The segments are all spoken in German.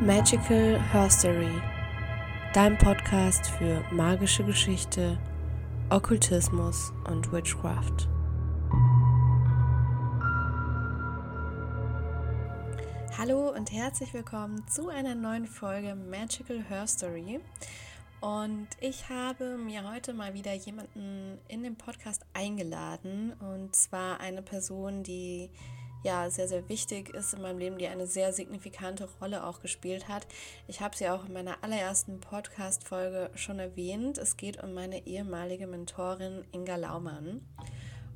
Magical Herstory, dein Podcast für magische Geschichte, Okkultismus und Witchcraft. Hallo und herzlich willkommen zu einer neuen Folge Magical Herstory. Und ich habe mir heute mal wieder jemanden in den Podcast eingeladen und zwar eine Person, die ja sehr, sehr wichtig ist in meinem Leben, die eine sehr signifikante Rolle auch gespielt hat. Ich habe sie auch in meiner allerersten Podcast-Folge schon erwähnt. Es geht um meine ehemalige Mentorin Inga Laumann.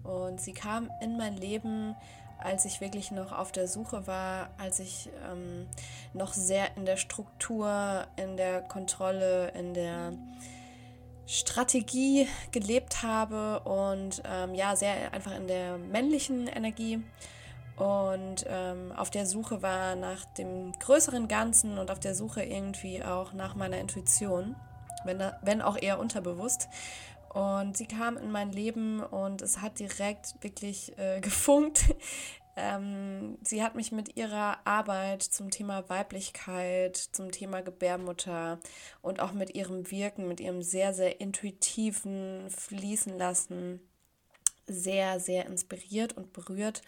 Und sie kam in mein Leben, als ich wirklich noch auf der Suche war, als ich ähm, noch sehr in der Struktur, in der Kontrolle, in der Strategie gelebt habe und ähm, ja, sehr einfach in der männlichen Energie und ähm, auf der Suche war nach dem größeren Ganzen und auf der Suche irgendwie auch nach meiner Intuition, wenn, wenn auch eher unterbewusst. Und sie kam in mein Leben und es hat direkt wirklich äh, gefunkt. ähm, sie hat mich mit ihrer Arbeit zum Thema Weiblichkeit, zum Thema Gebärmutter und auch mit ihrem Wirken, mit ihrem sehr, sehr intuitiven Fließen lassen, sehr, sehr inspiriert und berührt.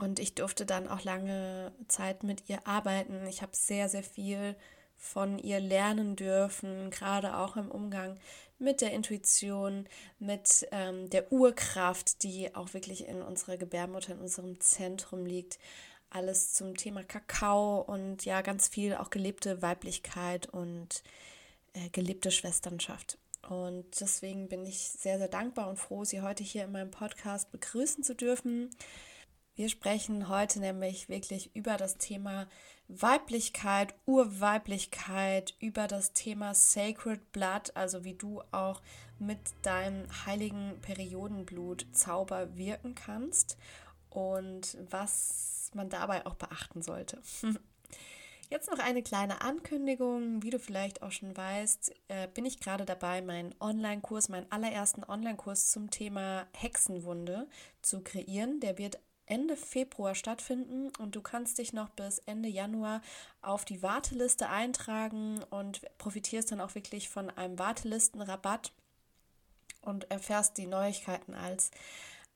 Und ich durfte dann auch lange Zeit mit ihr arbeiten. Ich habe sehr, sehr viel von ihr lernen dürfen, gerade auch im Umgang mit der Intuition, mit ähm, der Urkraft, die auch wirklich in unserer Gebärmutter, in unserem Zentrum liegt. Alles zum Thema Kakao und ja, ganz viel auch gelebte Weiblichkeit und äh, gelebte Schwesternschaft. Und deswegen bin ich sehr, sehr dankbar und froh, Sie heute hier in meinem Podcast begrüßen zu dürfen. Wir sprechen heute nämlich wirklich über das Thema Weiblichkeit, Urweiblichkeit, über das Thema Sacred Blood, also wie du auch mit deinem heiligen Periodenblut Zauber wirken kannst und was man dabei auch beachten sollte. Jetzt noch eine kleine Ankündigung. Wie du vielleicht auch schon weißt, äh, bin ich gerade dabei, meinen Online-Kurs, meinen allerersten Online-Kurs zum Thema Hexenwunde zu kreieren. Der wird Ende Februar stattfinden und du kannst dich noch bis Ende Januar auf die Warteliste eintragen und profitierst dann auch wirklich von einem Wartelistenrabatt und erfährst die Neuigkeiten als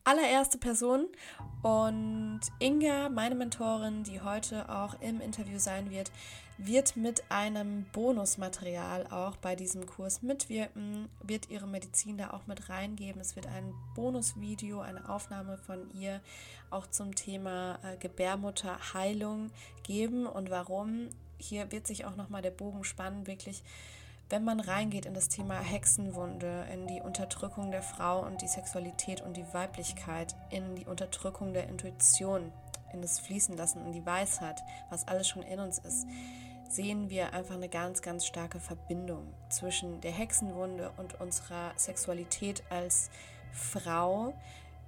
allererste Person. Und Inga, meine Mentorin, die heute auch im Interview sein wird, wird mit einem Bonusmaterial auch bei diesem Kurs mitwirken, wird ihre Medizin da auch mit reingeben. Es wird ein Bonusvideo, eine Aufnahme von ihr auch zum Thema äh, Gebärmutterheilung geben und warum. Hier wird sich auch nochmal der Bogen spannen, wirklich wenn man reingeht in das Thema Hexenwunde, in die Unterdrückung der Frau und die Sexualität und die Weiblichkeit, in die Unterdrückung der Intuition, in das Fließen lassen, in die Weisheit, was alles schon in uns ist, sehen wir einfach eine ganz, ganz starke Verbindung zwischen der Hexenwunde und unserer Sexualität als Frau,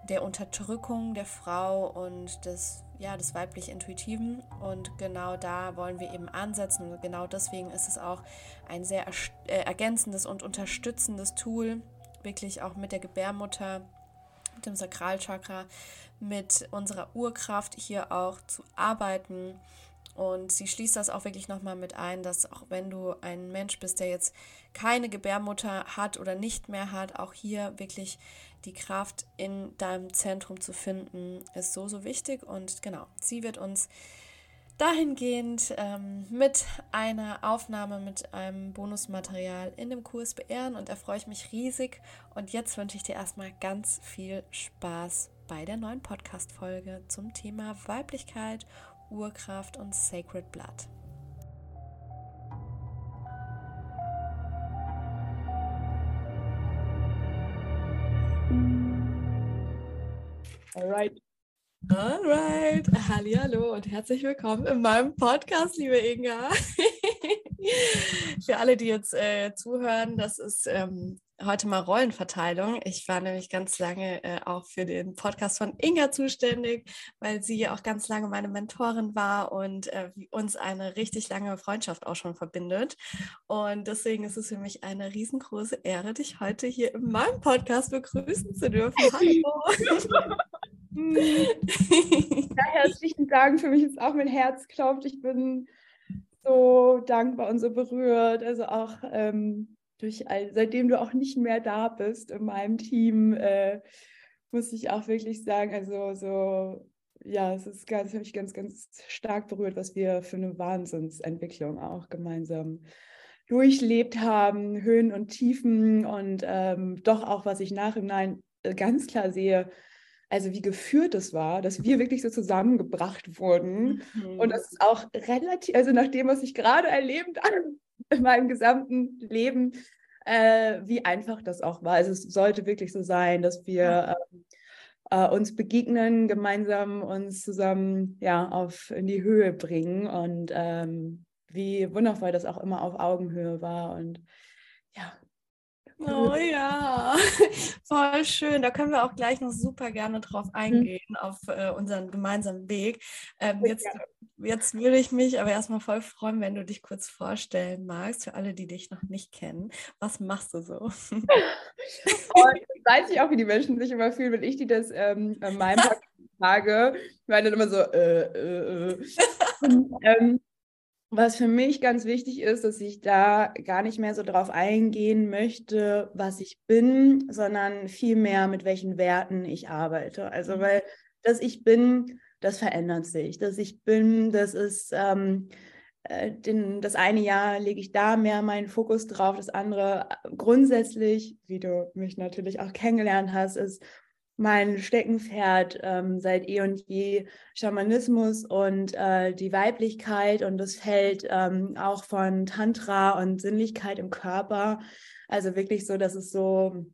der Unterdrückung der Frau und des, ja, des weiblich-intuitiven. Und genau da wollen wir eben ansetzen. Und genau deswegen ist es auch ein sehr äh, ergänzendes und unterstützendes Tool, wirklich auch mit der Gebärmutter, mit dem Sakralchakra, mit unserer Urkraft hier auch zu arbeiten. Und sie schließt das auch wirklich nochmal mit ein, dass auch wenn du ein Mensch bist, der jetzt keine Gebärmutter hat oder nicht mehr hat, auch hier wirklich die Kraft in deinem Zentrum zu finden, ist so, so wichtig. Und genau, sie wird uns dahingehend ähm, mit einer Aufnahme, mit einem Bonusmaterial in dem Kurs beehren und da freue ich mich riesig. Und jetzt wünsche ich dir erstmal ganz viel Spaß bei der neuen Podcast-Folge zum Thema Weiblichkeit, Urkraft und Sacred Blood. Alright. Alright. Hallo und herzlich willkommen in meinem Podcast, liebe Inga. Für alle, die jetzt äh, zuhören, das ist ähm, heute mal Rollenverteilung. Ich war nämlich ganz lange äh, auch für den Podcast von Inga zuständig, weil sie ja auch ganz lange meine Mentorin war und äh, uns eine richtig lange Freundschaft auch schon verbindet. Und deswegen ist es für mich eine riesengroße Ehre, dich heute hier in meinem Podcast begrüßen zu dürfen. Hallo. ja, herzlichen Dank. Für mich ist auch mein Herz klopft. Ich bin so dankbar und so berührt. Also auch ähm, durch seitdem du auch nicht mehr da bist in meinem Team, äh, muss ich auch wirklich sagen, also so, ja, es ist ganz, mich ganz, ganz stark berührt, was wir für eine Wahnsinnsentwicklung auch gemeinsam durchlebt haben, Höhen und Tiefen und ähm, doch auch, was ich nachhinein äh, ganz klar sehe, also wie geführt es war, dass wir wirklich so zusammengebracht wurden mhm. und das ist auch relativ, also nach dem, was ich gerade erlebt habe in meinem gesamten Leben, äh, wie einfach das auch war. Also es sollte wirklich so sein, dass wir äh, äh, uns begegnen, gemeinsam uns zusammen ja auf in die Höhe bringen und ähm, wie wundervoll das auch immer auf Augenhöhe war und Oh ja, voll schön. Da können wir auch gleich noch super gerne drauf mhm. eingehen, mhm. auf äh, unseren gemeinsamen Weg. Ähm, jetzt, jetzt würde ich mich aber erstmal voll freuen, wenn du dich kurz vorstellen magst, für alle, die dich noch nicht kennen. Was machst du so? Und weiß ich auch, wie die Menschen sich immer fühlen, wenn ich die das ähm, an meinem Tag frage. Ich meine dann immer so, äh, äh, äh. Und, ähm, was für mich ganz wichtig ist, dass ich da gar nicht mehr so drauf eingehen möchte, was ich bin, sondern vielmehr mit welchen Werten ich arbeite. Also, mhm. weil das ich bin, das verändert sich. Das ich bin, das ist, ähm, äh, den, das eine Jahr lege ich da mehr meinen Fokus drauf, das andere äh, grundsätzlich, wie du mich natürlich auch kennengelernt hast, ist mein Steckenpferd ähm, seit eh und je Schamanismus und äh, die Weiblichkeit und das Feld ähm, auch von Tantra und Sinnlichkeit im Körper. Also wirklich so, dass es so,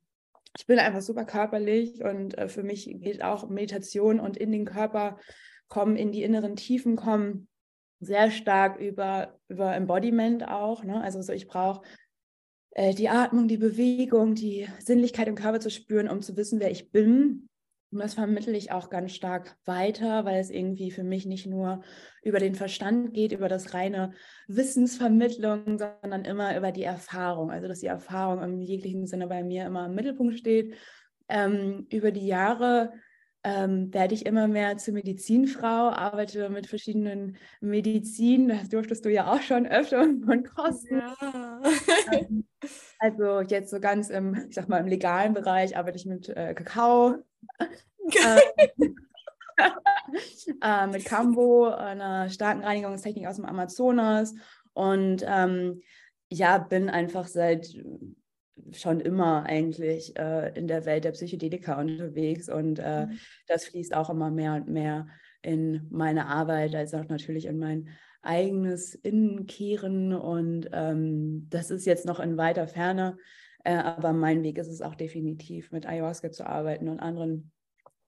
ich bin einfach super körperlich und äh, für mich geht auch Meditation und in den Körper kommen, in die inneren Tiefen kommen, sehr stark über, über Embodiment auch. Ne? Also so, ich brauche äh, die Atmung, die Bewegung, die Sinnlichkeit im Körper zu spüren, um zu wissen, wer ich bin. Und das vermittle ich auch ganz stark weiter, weil es irgendwie für mich nicht nur über den Verstand geht, über das reine Wissensvermittlung, sondern immer über die Erfahrung. Also dass die Erfahrung im jeglichen Sinne bei mir immer im Mittelpunkt steht. Ähm, über die Jahre ähm, werde ich immer mehr zur Medizinfrau, arbeite mit verschiedenen Medizinen. Das durftest du ja auch schon öfter und kosten. Ja. Ähm, also jetzt so ganz im, ich sag mal, im legalen Bereich arbeite ich mit äh, Kakao. Ähm, äh, mit Cambo, einer starken Reinigungstechnik aus dem Amazonas. Und ähm, ja, bin einfach seit schon immer eigentlich äh, in der Welt der Psychedelika unterwegs und äh, mhm. das fließt auch immer mehr und mehr in meine Arbeit, als auch natürlich in mein eigenes Innenkehren und ähm, das ist jetzt noch in weiter Ferne, äh, aber mein Weg ist es auch definitiv, mit Ayahuasca zu arbeiten und anderen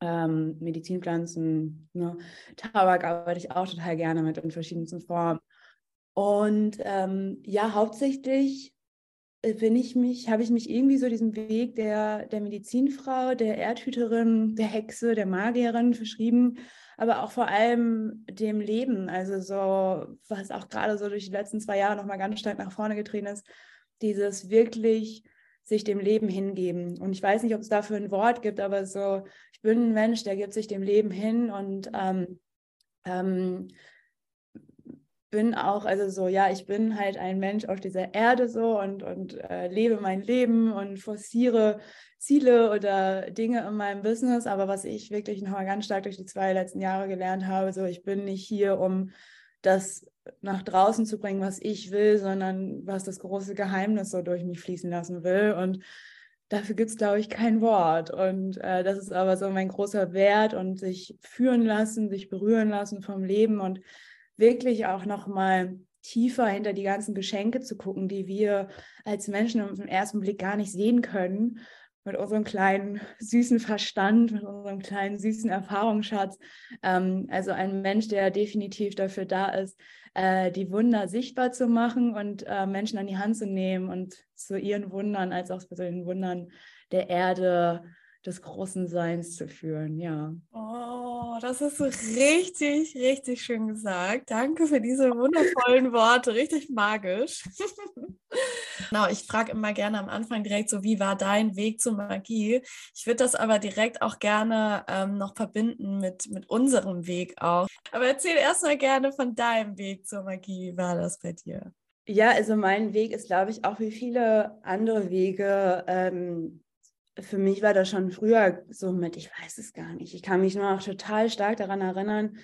ähm, Medizinpflanzen. Ne? Tabak arbeite ich auch total gerne mit in verschiedensten Formen. Und ähm, ja, hauptsächlich bin ich mich, habe ich mich irgendwie so diesem Weg der, der Medizinfrau, der Erdhüterin, der Hexe, der Magierin verschrieben, aber auch vor allem dem Leben. Also so, was auch gerade so durch die letzten zwei Jahre nochmal ganz stark nach vorne getreten ist, dieses wirklich sich dem Leben hingeben. Und ich weiß nicht, ob es dafür ein Wort gibt, aber so, ich bin ein Mensch, der gibt sich dem Leben hin und ähm, ähm, bin auch, also so, ja, ich bin halt ein Mensch auf dieser Erde so und, und äh, lebe mein Leben und forciere Ziele oder Dinge in meinem Business. Aber was ich wirklich nochmal ganz stark durch die zwei letzten Jahre gelernt habe, so, ich bin nicht hier, um das nach draußen zu bringen, was ich will, sondern was das große Geheimnis so durch mich fließen lassen will. Und dafür gibt es, glaube ich, kein Wort. Und äh, das ist aber so mein großer Wert und sich führen lassen, sich berühren lassen vom Leben und wirklich auch nochmal tiefer hinter die ganzen Geschenke zu gucken, die wir als Menschen auf den ersten Blick gar nicht sehen können, mit unserem kleinen süßen Verstand, mit unserem kleinen süßen Erfahrungsschatz. Ähm, also ein Mensch, der definitiv dafür da ist, äh, die Wunder sichtbar zu machen und äh, Menschen an die Hand zu nehmen und zu ihren Wundern als auch zu den Wundern der Erde des großen Seins zu führen, ja. Oh, das ist so richtig, richtig schön gesagt. Danke für diese wundervollen Worte, richtig magisch. Genau, ich frage immer gerne am Anfang direkt so, wie war dein Weg zur Magie? Ich würde das aber direkt auch gerne ähm, noch verbinden mit, mit unserem Weg auch. Aber erzähl erstmal gerne von deinem Weg zur Magie. Wie war das bei dir? Ja, also mein Weg ist, glaube ich, auch wie viele andere Wege. Ähm, für mich war das schon früher so mit, ich weiß es gar nicht. Ich kann mich nur noch total stark daran erinnern.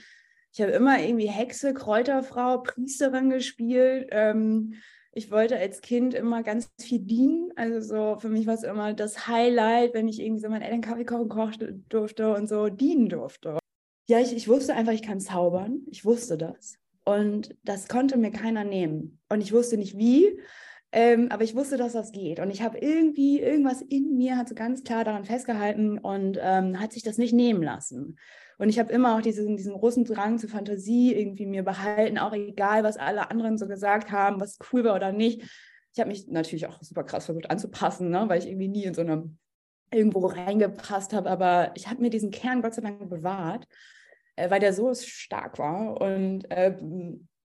Ich habe immer irgendwie Hexe, Kräuterfrau, Priesterin gespielt. Ähm, ich wollte als Kind immer ganz viel dienen. Also so für mich war es immer das Highlight, wenn ich irgendwie so meinen Eltern Kaffee kochen kochen durfte und so dienen durfte. Ja, ich, ich wusste einfach, ich kann zaubern. Ich wusste das. Und das konnte mir keiner nehmen. Und ich wusste nicht wie, ähm, aber ich wusste, dass das geht. Und ich habe irgendwie, irgendwas in mir hat so ganz klar daran festgehalten und ähm, hat sich das nicht nehmen lassen. Und ich habe immer auch diesen, diesen großen Drang zur Fantasie irgendwie mir behalten, auch egal, was alle anderen so gesagt haben, was cool war oder nicht. Ich habe mich natürlich auch super krass versucht anzupassen, ne? weil ich irgendwie nie in so einem irgendwo reingepasst habe, aber ich habe mir diesen Kern Gott sei Dank bewahrt, äh, weil der so stark war. Und äh,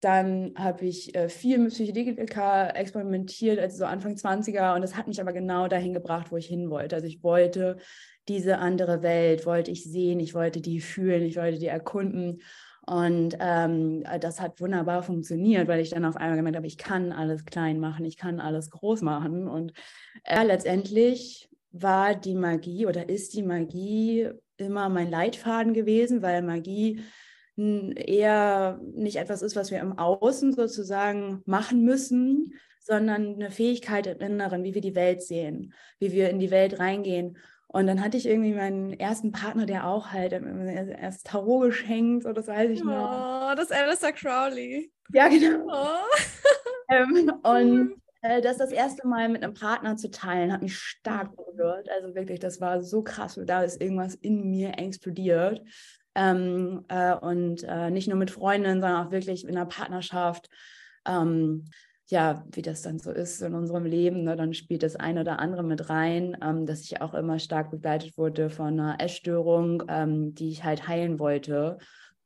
dann habe ich äh, viel mit Psychedelika experimentiert, also so Anfang 20er, und das hat mich aber genau dahin gebracht, wo ich hin wollte. Also ich wollte diese andere Welt wollte ich sehen, ich wollte die fühlen, ich wollte die erkunden. Und ähm, das hat wunderbar funktioniert, weil ich dann auf einmal gemerkt habe, ich kann alles klein machen, ich kann alles groß machen. Und äh, letztendlich war die Magie oder ist die Magie immer mein Leitfaden gewesen, weil Magie eher nicht etwas ist, was wir im Außen sozusagen machen müssen, sondern eine Fähigkeit im Inneren, wie wir die Welt sehen, wie wir in die Welt reingehen. Und dann hatte ich irgendwie meinen ersten Partner, der auch halt erst Tarot geschenkt, so das weiß ich noch. Oh, das Alistair Crowley. Ja, genau. Oh. ähm, und äh, das das erste Mal mit einem Partner zu teilen, hat mich stark berührt. Also wirklich, das war so krass. Da ist irgendwas in mir explodiert. Ähm, äh, und äh, nicht nur mit Freundinnen, sondern auch wirklich in einer Partnerschaft. Ähm, ja, wie das dann so ist in unserem Leben, ne, dann spielt das eine oder andere mit rein, ähm, dass ich auch immer stark begleitet wurde von einer Essstörung, ähm, die ich halt heilen wollte.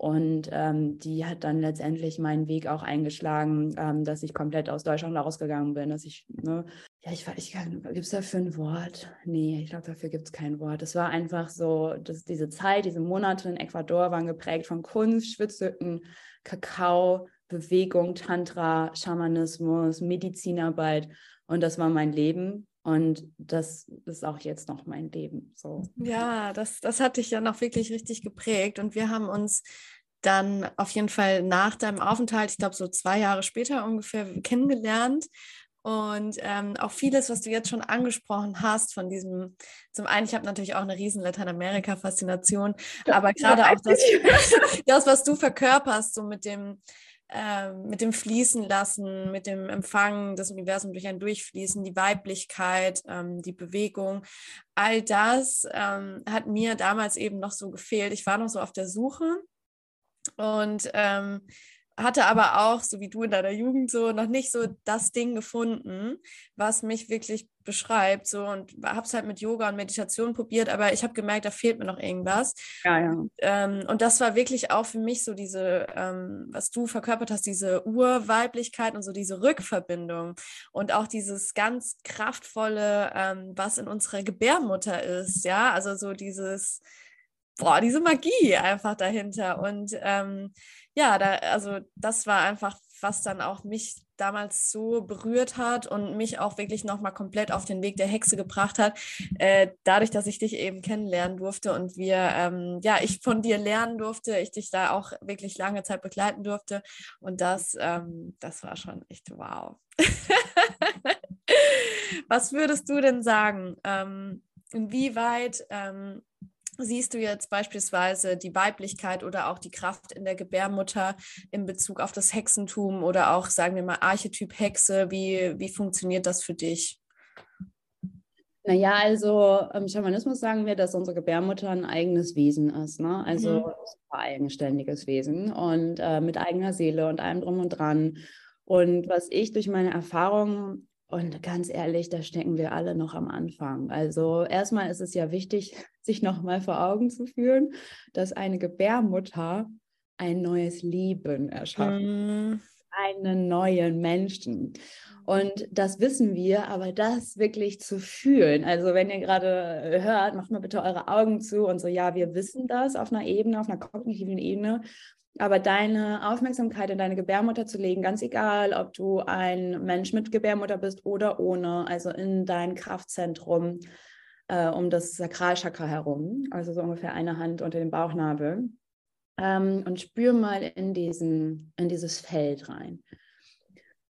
Und ähm, die hat dann letztendlich meinen Weg auch eingeschlagen, ähm, dass ich komplett aus Deutschland rausgegangen bin, dass ich, ne, ja, ich, ich gibt es dafür ein Wort? Nee, ich glaube, dafür gibt es kein Wort. Es war einfach so, dass diese Zeit, diese Monate in Ecuador waren geprägt von Kunst, Schwitzhütten, Kakao, Bewegung, Tantra, Schamanismus, Medizinarbeit und das war mein Leben. Und das ist auch jetzt noch mein Leben. So. Ja, das, das hat dich ja noch wirklich richtig geprägt. Und wir haben uns dann auf jeden Fall nach deinem Aufenthalt, ich glaube so zwei Jahre später ungefähr, kennengelernt. Und ähm, auch vieles, was du jetzt schon angesprochen hast, von diesem, zum einen, ich habe natürlich auch eine riesen Lateinamerika-Faszination, aber gerade auch das, das, was du verkörperst, so mit dem, ähm, mit dem Fließen lassen, mit dem Empfangen des Universums durch ein Durchfließen, die Weiblichkeit, ähm, die Bewegung, all das ähm, hat mir damals eben noch so gefehlt. Ich war noch so auf der Suche und ähm, hatte aber auch, so wie du in deiner Jugend, so noch nicht so das Ding gefunden, was mich wirklich beschreibt. So und habe es halt mit Yoga und Meditation probiert, aber ich habe gemerkt, da fehlt mir noch irgendwas. Ja, ja. Ähm, und das war wirklich auch für mich so diese, ähm, was du verkörpert hast, diese Urweiblichkeit und so diese Rückverbindung und auch dieses ganz kraftvolle, ähm, was in unserer Gebärmutter ist. Ja, also so dieses boah, diese Magie einfach dahinter. Und ähm, ja, da, also das war einfach, was dann auch mich damals so berührt hat und mich auch wirklich nochmal komplett auf den Weg der Hexe gebracht hat, äh, dadurch, dass ich dich eben kennenlernen durfte und wir, ähm, ja, ich von dir lernen durfte, ich dich da auch wirklich lange Zeit begleiten durfte und das, ähm, das war schon echt wow. Was würdest du denn sagen? Ähm, inwieweit ähm, siehst du jetzt beispielsweise die Weiblichkeit oder auch die Kraft in der Gebärmutter in Bezug auf das Hexentum oder auch, sagen wir mal, Archetyp Hexe? Wie, wie funktioniert das für dich? Naja, also im Schamanismus sagen wir, dass unsere Gebärmutter ein eigenes Wesen ist. Ne? Also mhm. ein eigenständiges Wesen und äh, mit eigener Seele und allem drum und dran. Und was ich durch meine Erfahrungen und ganz ehrlich, da stecken wir alle noch am Anfang. Also erstmal ist es ja wichtig, sich nochmal vor Augen zu führen, dass eine Gebärmutter ein neues Leben erschafft. Mm. einen neuen Menschen. Und das wissen wir, aber das wirklich zu fühlen. Also wenn ihr gerade hört, macht mal bitte eure Augen zu und so, ja, wir wissen das auf einer Ebene, auf einer kognitiven Ebene. Aber deine Aufmerksamkeit in deine Gebärmutter zu legen, ganz egal, ob du ein Mensch mit Gebärmutter bist oder ohne, also in dein Kraftzentrum äh, um das Sakralchakra herum, also so ungefähr eine Hand unter dem Bauchnabel. Ähm, und spür mal in, diesen, in dieses Feld rein.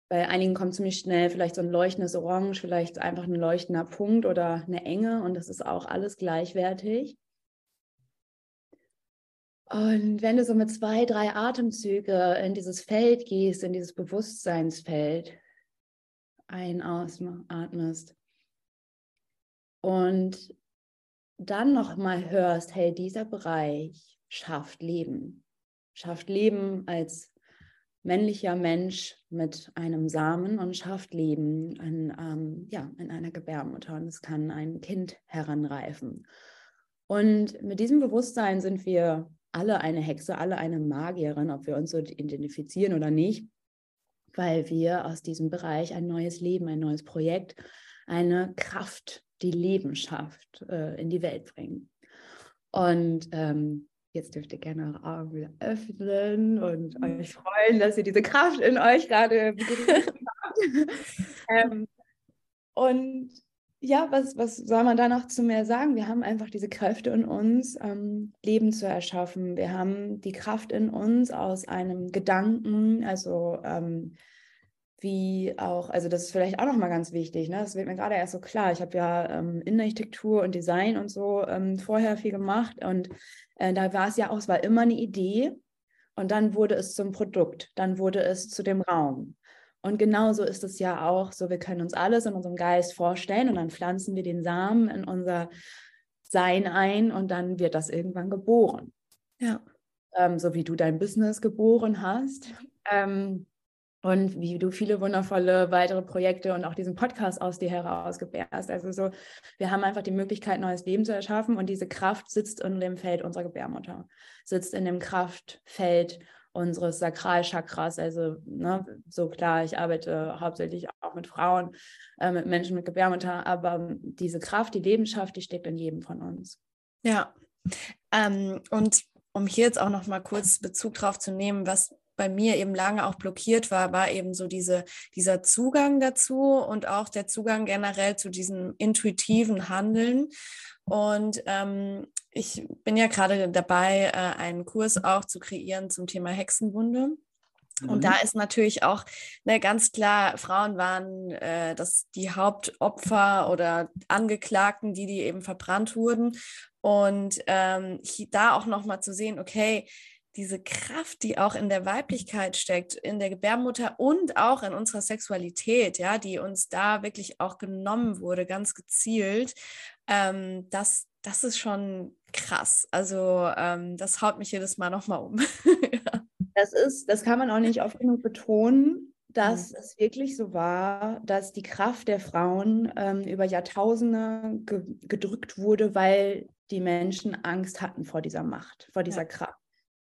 Bei einigen kommt ziemlich schnell vielleicht so ein leuchtendes Orange, vielleicht einfach ein leuchtender Punkt oder eine Enge und das ist auch alles gleichwertig. Und wenn du so mit zwei, drei Atemzüge in dieses Feld gehst, in dieses Bewusstseinsfeld, ein, ausatmest und dann nochmal hörst, hey, dieser Bereich schafft Leben, schafft Leben als männlicher Mensch mit einem Samen und schafft Leben in, ähm, ja, in einer Gebärmutter und es kann ein Kind heranreifen. Und mit diesem Bewusstsein sind wir alle eine Hexe, alle eine Magierin, ob wir uns so identifizieren oder nicht, weil wir aus diesem Bereich ein neues Leben, ein neues Projekt, eine Kraft, die Leben schafft, äh, in die Welt bringen. Und ähm, jetzt dürft ihr gerne eure Augen wieder öffnen und mhm. euch freuen, dass ihr diese Kraft in euch gerade habt. ähm, und ja, was, was soll man da noch zu mehr sagen? Wir haben einfach diese Kräfte in uns, ähm, Leben zu erschaffen. Wir haben die Kraft in uns aus einem Gedanken, also ähm, wie auch, also das ist vielleicht auch nochmal ganz wichtig, ne? das wird mir gerade erst so klar. Ich habe ja ähm, Innenarchitektur und Design und so ähm, vorher viel gemacht und äh, da war es ja auch, es war immer eine Idee und dann wurde es zum Produkt, dann wurde es zu dem Raum. Und genauso ist es ja auch so, wir können uns alles in unserem Geist vorstellen und dann pflanzen wir den Samen in unser Sein ein und dann wird das irgendwann geboren. Ja. Ähm, so wie du dein Business geboren hast. Ähm, und wie du viele wundervolle weitere Projekte und auch diesen Podcast aus dir heraus gebärst. Also so, wir haben einfach die Möglichkeit, neues Leben zu erschaffen und diese Kraft sitzt in dem Feld unserer Gebärmutter, sitzt in dem Kraftfeld unseres Sakralchakras. Also ne, so klar, ich arbeite hauptsächlich auch mit Frauen, äh, mit Menschen mit Gebärmutter, aber diese Kraft, die Lebenskraft, die steckt in jedem von uns. Ja, ähm, und um hier jetzt auch noch mal kurz Bezug drauf zu nehmen, was bei mir eben lange auch blockiert war, war eben so diese, dieser Zugang dazu und auch der Zugang generell zu diesem intuitiven Handeln. Und ähm, ich bin ja gerade dabei, äh, einen Kurs auch zu kreieren zum Thema Hexenwunde. Und mhm. da ist natürlich auch ne, ganz klar, Frauen waren äh, das die Hauptopfer oder Angeklagten, die, die eben verbrannt wurden. Und ähm, da auch nochmal zu sehen, okay, diese Kraft, die auch in der Weiblichkeit steckt, in der Gebärmutter und auch in unserer Sexualität, ja, die uns da wirklich auch genommen wurde, ganz gezielt, ähm, das, das ist schon krass. Also ähm, das haut mich jedes Mal nochmal um. ja. Das ist, das kann man auch nicht oft genug betonen, dass mhm. es wirklich so war, dass die Kraft der Frauen ähm, über Jahrtausende ge gedrückt wurde, weil die Menschen Angst hatten vor dieser Macht, vor dieser ja. Kraft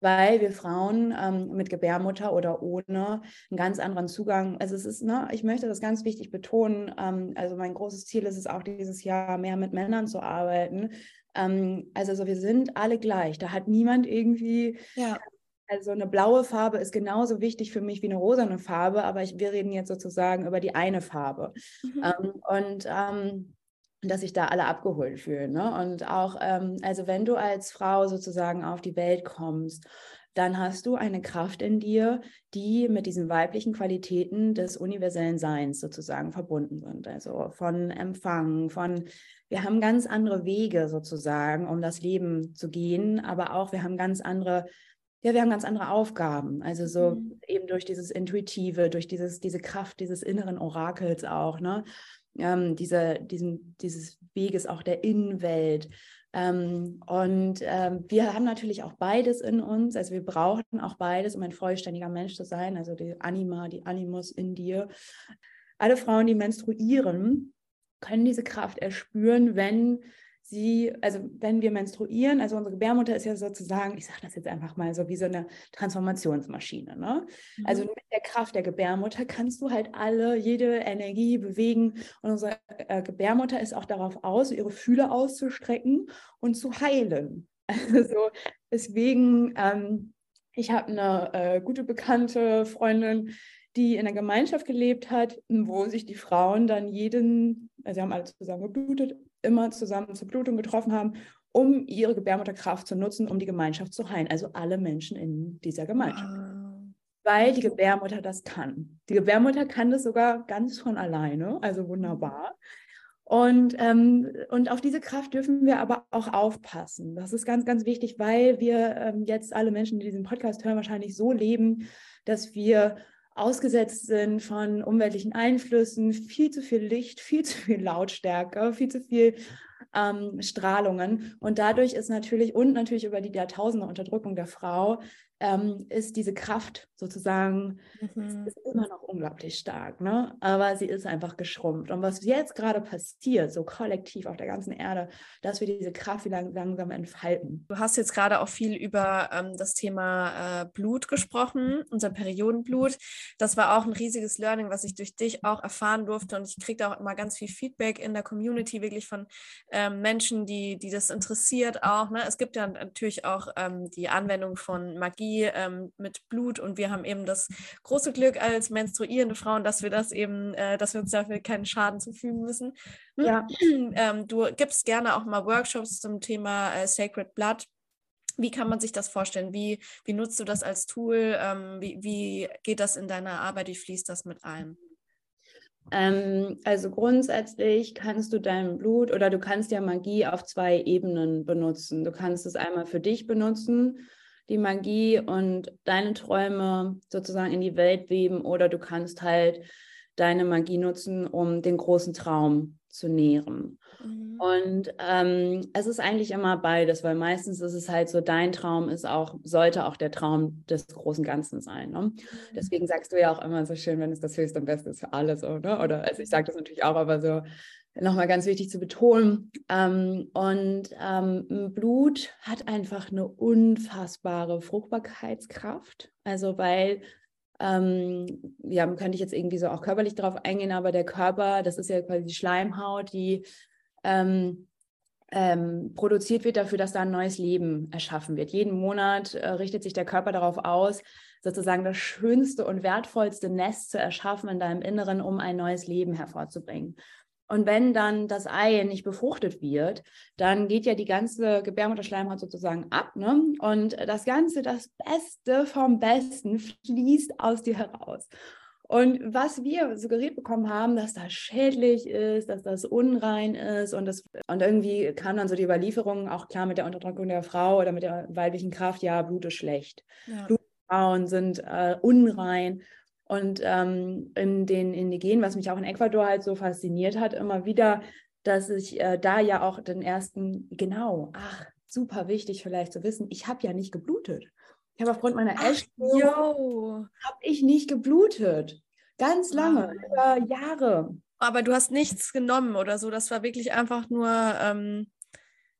weil wir Frauen ähm, mit Gebärmutter oder ohne einen ganz anderen Zugang, also es ist, ne, ich möchte das ganz wichtig betonen, ähm, also mein großes Ziel ist es auch dieses Jahr mehr mit Männern zu arbeiten. Ähm, also so, wir sind alle gleich, da hat niemand irgendwie, ja. also eine blaue Farbe ist genauso wichtig für mich wie eine rosane Farbe, aber ich, wir reden jetzt sozusagen über die eine Farbe. Mhm. Ähm, und ähm, dass sich da alle abgeholt fühlen. Ne? Und auch, ähm, also wenn du als Frau sozusagen auf die Welt kommst, dann hast du eine Kraft in dir, die mit diesen weiblichen Qualitäten des universellen Seins sozusagen verbunden sind. Also von Empfang, von, wir haben ganz andere Wege sozusagen, um das Leben zu gehen, aber auch wir haben ganz andere ja, wir haben ganz andere Aufgaben. Also so mhm. eben durch dieses Intuitive, durch dieses, diese Kraft dieses inneren Orakels auch, ne? Ähm, diese, diesen, dieses Weges auch der Innenwelt. Ähm, und ähm, wir haben natürlich auch beides in uns. Also wir brauchen auch beides, um ein vollständiger Mensch zu sein. Also die Anima, die Animus in dir. Alle Frauen, die menstruieren, können diese Kraft erspüren, wenn sie, also wenn wir menstruieren, also unsere Gebärmutter ist ja sozusagen, ich sage das jetzt einfach mal so wie so eine Transformationsmaschine. Ne? Mhm. Also mit der Kraft der Gebärmutter kannst du halt alle, jede Energie bewegen. Und unsere äh, Gebärmutter ist auch darauf aus, ihre Fühle auszustrecken und zu heilen. Also deswegen, ähm, ich habe eine äh, gute bekannte Freundin, die in einer Gemeinschaft gelebt hat, wo sich die Frauen dann jeden, also sie haben alle zusammen geblutet, immer zusammen zur Blutung getroffen haben, um ihre Gebärmutterkraft zu nutzen, um die Gemeinschaft zu heilen. Also alle Menschen in dieser Gemeinschaft. Ah. Weil die Gebärmutter das kann. Die Gebärmutter kann das sogar ganz von alleine, also wunderbar. Und, ähm, und auf diese Kraft dürfen wir aber auch aufpassen. Das ist ganz, ganz wichtig, weil wir ähm, jetzt alle Menschen, die diesen Podcast hören, wahrscheinlich so leben, dass wir ausgesetzt sind von umweltlichen Einflüssen, viel zu viel Licht, viel zu viel Lautstärke, viel zu viel ähm, Strahlungen. Und dadurch ist natürlich, und natürlich über die Jahrtausende Unterdrückung der Frau, ähm, ist diese Kraft sozusagen mhm. ist immer noch unglaublich stark, ne? aber sie ist einfach geschrumpft. Und was jetzt gerade passiert, so kollektiv auf der ganzen Erde, dass wir diese Kraft lang langsam entfalten. Du hast jetzt gerade auch viel über ähm, das Thema äh, Blut gesprochen, unser Periodenblut. Das war auch ein riesiges Learning, was ich durch dich auch erfahren durfte. Und ich kriege da auch immer ganz viel Feedback in der Community, wirklich von ähm, Menschen, die, die das interessiert auch. Ne? Es gibt ja natürlich auch ähm, die Anwendung von Magie ähm, mit Blut und wir haben eben das große Glück als menstruierende Frauen, dass wir das eben, äh, dass wir uns dafür keinen Schaden zufügen müssen. Hm? Ja. Ähm, du gibst gerne auch mal Workshops zum Thema äh, Sacred Blood. Wie kann man sich das vorstellen? Wie, wie nutzt du das als Tool? Ähm, wie, wie geht das in deiner Arbeit? Wie fließt das mit ein? Ähm, also grundsätzlich kannst du dein Blut oder du kannst ja Magie auf zwei Ebenen benutzen. Du kannst es einmal für dich benutzen die Magie und deine Träume sozusagen in die Welt weben oder du kannst halt deine Magie nutzen, um den großen Traum zu nähren. Mhm. Und ähm, es ist eigentlich immer beides, weil meistens ist es halt so, dein Traum ist auch, sollte auch der Traum des großen Ganzen sein. Ne? Mhm. Deswegen sagst du ja auch immer so schön, wenn es das höchste und beste ist für alle so, ne? Oder also ich sage das natürlich auch, aber so, nochmal ganz wichtig zu betonen. Ähm, und ähm, Blut hat einfach eine unfassbare Fruchtbarkeitskraft. Also weil, ähm, ja, könnte ich jetzt irgendwie so auch körperlich darauf eingehen, aber der Körper, das ist ja quasi die Schleimhaut, die ähm, ähm, produziert wird dafür, dass da ein neues Leben erschaffen wird. Jeden Monat äh, richtet sich der Körper darauf aus, sozusagen das schönste und wertvollste Nest zu erschaffen in deinem Inneren, um ein neues Leben hervorzubringen. Und wenn dann das Ei nicht befruchtet wird, dann geht ja die ganze Gebärmutterschleimhaut sozusagen ab. Ne? Und das Ganze, das Beste vom Besten, fließt aus dir heraus. Und was wir suggeriert bekommen haben, dass das schädlich ist, dass das unrein ist und, das, und irgendwie kam dann so die Überlieferung, auch klar mit der Unterdrückung der Frau oder mit der weiblichen Kraft, ja, Blut ist schlecht. Ja. Blutfrauen sind äh, unrein. Und ähm, in den Indigenen, was mich auch in Ecuador halt so fasziniert hat, immer wieder, dass ich äh, da ja auch den ersten, genau, ach, super wichtig vielleicht zu wissen, ich habe ja nicht geblutet. Ich habe aufgrund meiner Essstörung habe ich nicht geblutet. Ganz lange, über Jahre. Aber du hast nichts genommen oder so. Das war wirklich einfach nur ähm,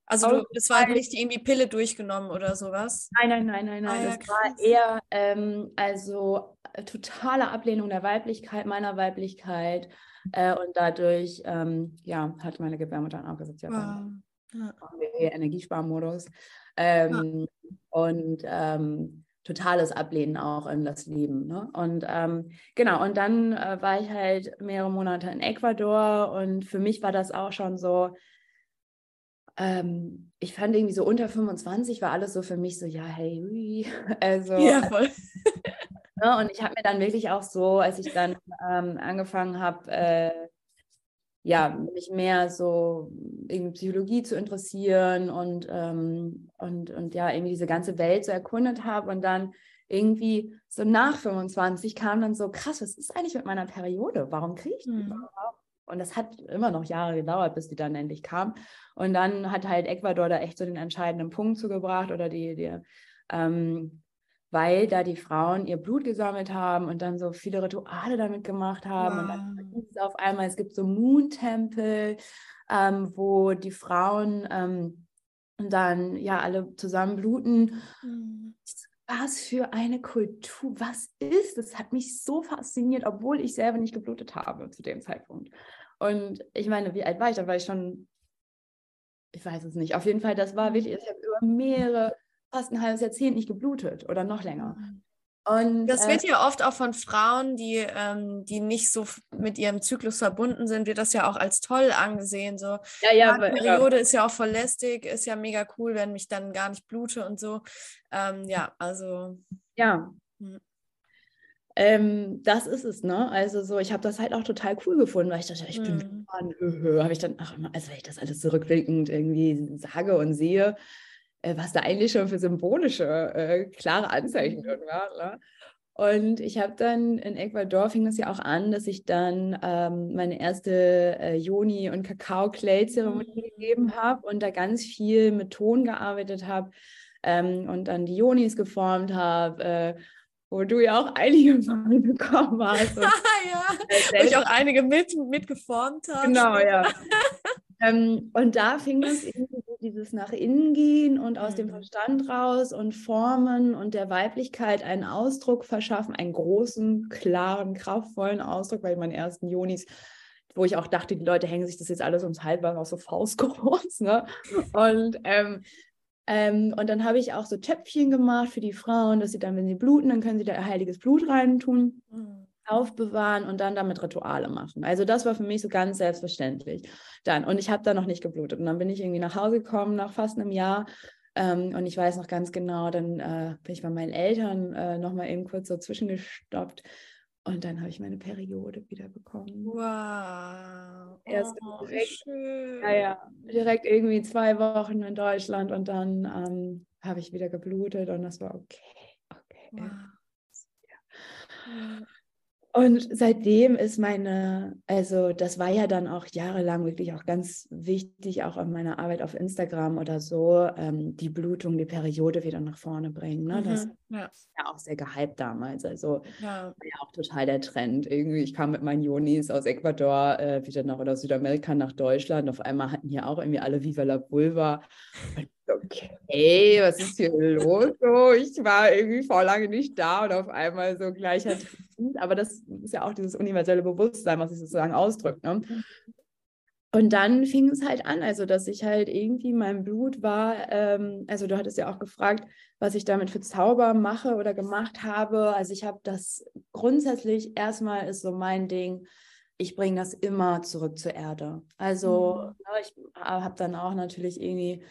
also du, das war nicht irgendwie Pille durchgenommen oder sowas? Nein, nein, nein, nein, nein. Ah, das war eher ähm, also äh, totale Ablehnung der Weiblichkeit, meiner Weiblichkeit. Äh, und dadurch, ähm, ja, hat meine Gebärmutter dann auch gesagt, ja, wow. ja. Energiesparmodus. Ähm, ja. Und ähm, totales Ablehnen auch in das Leben. Ne? Und ähm, genau, und dann äh, war ich halt mehrere Monate in Ecuador und für mich war das auch schon so, ähm, ich fand irgendwie so unter 25 war alles so für mich so, ja, hey, also. Ja, voll. ne, und ich habe mir dann wirklich auch so, als ich dann ähm, angefangen habe, äh, ja, mich mehr so irgendwie Psychologie zu interessieren und, ähm, und, und ja, irgendwie diese ganze Welt so erkundet habe und dann irgendwie so nach 25 kam dann so, krass, was ist eigentlich mit meiner Periode? Warum kriege ich die mhm. überhaupt? Und das hat immer noch Jahre gedauert, bis die dann endlich kam. Und dann hat halt Ecuador da echt so den entscheidenden Punkt zugebracht oder die, die ähm, weil da die Frauen ihr Blut gesammelt haben und dann so viele Rituale damit gemacht haben wow. und dann mhm. auf einmal, es gibt so Moon-Tempel, ähm, wo die Frauen ähm, dann ja alle zusammen bluten. Mhm. Was für eine Kultur, was ist? Das hat mich so fasziniert, obwohl ich selber nicht geblutet habe zu dem Zeitpunkt. Und ich meine, wie alt war ich? Da war ich schon, ich weiß es nicht. Auf jeden Fall, das war wirklich, ich habe über mehrere, fast ein halbes Jahrzehnt nicht geblutet oder noch länger. Mhm. Und, das wird äh, ja oft auch von Frauen, die, ähm, die nicht so mit ihrem Zyklus verbunden sind, wird das ja auch als toll angesehen. So, ja, ja, die Periode ja. ist ja auch voll lästig, ist ja mega cool, wenn mich dann gar nicht blute und so. Ähm, ja, also. Ja. Hm. Ähm, das ist es, ne? Also so, ich habe das halt auch total cool gefunden, weil ich dachte, ich hm. bin Mann, habe ich dann auch immer, also wenn ich das alles zurückblickend irgendwie sage und sehe, äh, was da eigentlich schon für symbolische, äh, klare Anzeichen mhm. drin war. Ne? Und ich habe dann in Ecuador fing das ja auch an, dass ich dann ähm, meine erste äh, Joni- und Kakao-Clay-Zeremonie mhm. gegeben habe und da ganz viel mit Ton gearbeitet habe ähm, und dann die Jonis geformt habe. Äh, wo du ja auch einige Male bekommen hast. Und, ja, wo ich auch einige mit, mitgeformt habe. Genau, ja. ähm, und da fing es irgendwie dieses nach innen gehen und aus mhm. dem Verstand raus und formen und der Weiblichkeit einen Ausdruck verschaffen, einen großen, klaren, kraftvollen Ausdruck, weil meine ersten Jonis wo ich auch dachte, die Leute hängen sich das jetzt alles ums Halbwagen auch so faustgroß. Ne? Und, ähm, ähm, und dann habe ich auch so Töpfchen gemacht für die Frauen, dass sie dann, wenn sie bluten, dann können sie da ihr heiliges Blut reintun. Mhm aufbewahren und dann damit Rituale machen. Also das war für mich so ganz selbstverständlich. Dann und ich habe da noch nicht geblutet und dann bin ich irgendwie nach Hause gekommen nach fast einem Jahr ähm, und ich weiß noch ganz genau, dann äh, bin ich bei meinen Eltern äh, noch mal eben kurz so zwischengestoppt und dann habe ich meine Periode wieder bekommen. Wow. Erst oh, direkt, schön. Ja, ja, direkt irgendwie zwei Wochen in Deutschland und dann ähm, habe ich wieder geblutet und das war okay. Okay. Wow. Ja. Und seitdem ist meine, also das war ja dann auch jahrelang wirklich auch ganz wichtig, auch in meiner Arbeit auf Instagram oder so, ähm, die Blutung, die Periode wieder nach vorne bringen. Ne? Das mhm, ja. ist ja auch sehr gehypt damals. Also ja. war ja auch total der Trend. Irgendwie, ich kam mit meinen Jonis aus Ecuador äh, wieder nach oder Südamerika nach Deutschland. Auf einmal hatten hier auch irgendwie alle Viva la Vulva. Und okay, was ist hier los? So, ich war irgendwie vor lange nicht da und auf einmal so gleicher Trend. Aber das ist ja auch dieses universelle Bewusstsein, was sich sozusagen ausdrückt. Ne? Und dann fing es halt an, also dass ich halt irgendwie mein Blut war, ähm, also du hattest ja auch gefragt, was ich damit für Zauber mache oder gemacht habe. Also ich habe das grundsätzlich erstmal ist so mein Ding, ich bringe das immer zurück zur Erde. Also mhm. ne, ich habe dann auch natürlich irgendwie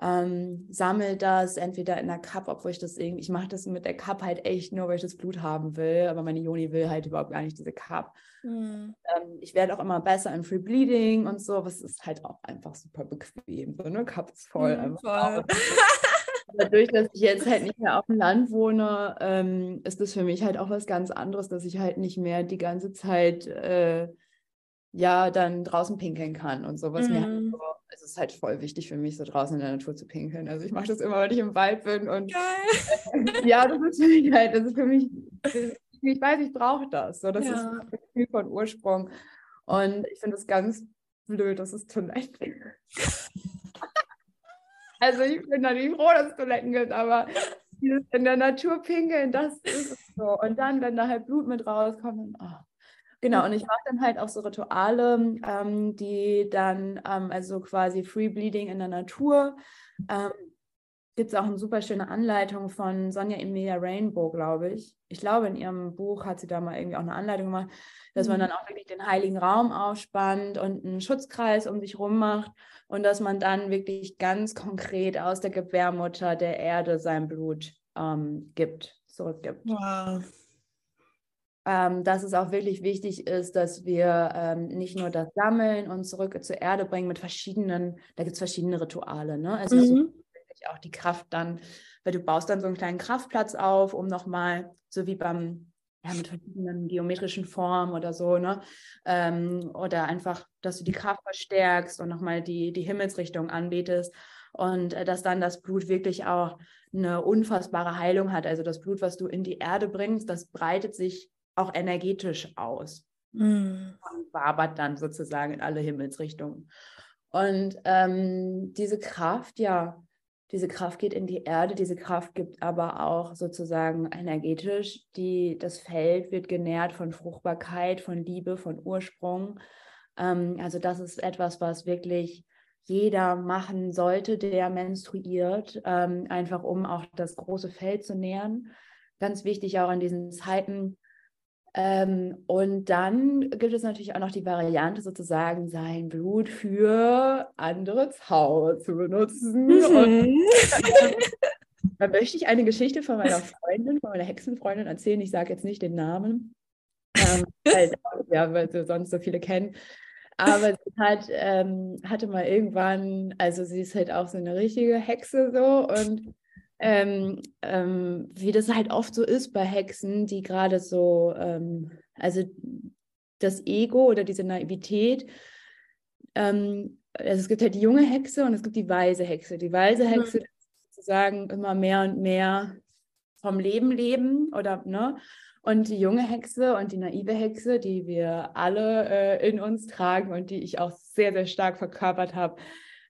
ähm, sammel das entweder in der Cup, obwohl ich das irgendwie, ich mache das mit der Cup halt echt nur, weil ich das Blut haben will, aber meine Joni will halt überhaupt gar nicht diese Cup. Mhm. Ähm, ich werde auch immer besser im Free Bleeding und so, was ist halt auch einfach super bequem. So eine Cup ist voll. Mhm, voll. Dadurch, dass ich jetzt halt nicht mehr auf dem Land wohne, ähm, ist das für mich halt auch was ganz anderes, dass ich halt nicht mehr die ganze Zeit äh, ja dann draußen pinkeln kann und so, was mhm. mir halt mhm. so es ist halt voll wichtig für mich, so draußen in der Natur zu pinkeln. Also ich mache das immer, wenn ich im Wald bin. Und äh, ja, das ist für mich halt, das ist für mich, ich weiß, ich brauche das. So, das ja. ist ein Gefühl von Ursprung. Und ich finde es ganz blöd, dass es Toiletten Also ich bin natürlich froh, dass es Toiletten gibt, aber dieses in der Natur pinkeln, das ist es so. Und dann, wenn da halt Blut mit rauskommt, oh, Genau, und ich mache dann halt auch so Rituale, ähm, die dann, ähm, also quasi Free Bleeding in der Natur. Ähm, Gibt es auch eine super schöne Anleitung von Sonja Emilia Rainbow, glaube ich. Ich glaube, in ihrem Buch hat sie da mal irgendwie auch eine Anleitung gemacht, dass man mhm. dann auch wirklich den heiligen Raum aufspannt und einen Schutzkreis um sich rum macht und dass man dann wirklich ganz konkret aus der Gebärmutter der Erde sein Blut ähm, gibt, zurückgibt. Wow ähm, dass es auch wirklich wichtig ist, dass wir ähm, nicht nur das sammeln und zurück zur Erde bringen mit verschiedenen, da gibt es verschiedene Rituale. Ne? Also mhm. auch die Kraft dann, weil du baust dann so einen kleinen Kraftplatz auf, um nochmal, so wie beim, ja, mit verschiedenen geometrischen Formen oder so, ne? Ähm, oder einfach, dass du die Kraft verstärkst und nochmal die, die Himmelsrichtung anbetest und äh, dass dann das Blut wirklich auch eine unfassbare Heilung hat. Also das Blut, was du in die Erde bringst, das breitet sich auch energetisch aus. mhm. und wabert dann sozusagen in alle Himmelsrichtungen. Und ähm, diese Kraft, ja, diese Kraft geht in die Erde, diese Kraft gibt aber auch sozusagen energetisch, die, das Feld wird genährt von Fruchtbarkeit, von Liebe, von Ursprung. Ähm, also das ist etwas, was wirklich jeder machen sollte, der menstruiert, ähm, einfach um auch das große Feld zu nähren. Ganz wichtig auch in diesen Zeiten. Ähm, und dann gibt es natürlich auch noch die Variante, sozusagen sein Blut für andere Zauber zu benutzen. Mhm. da möchte ich eine Geschichte von meiner Freundin, von meiner Hexenfreundin erzählen. Ich sage jetzt nicht den Namen, ähm, weil, ja, weil sie sonst so viele kennen. Aber sie hat, ähm, hatte mal irgendwann, also sie ist halt auch so eine richtige Hexe so und ähm, ähm, wie das halt oft so ist bei Hexen, die gerade so, ähm, also das Ego oder diese Naivität, ähm, also es gibt halt die junge Hexe und es gibt die weise Hexe. Die weise mhm. Hexe mhm. sozusagen immer mehr und mehr vom Leben leben oder ne und die junge Hexe und die naive Hexe, die wir alle äh, in uns tragen und die ich auch sehr, sehr stark verkörpert habe,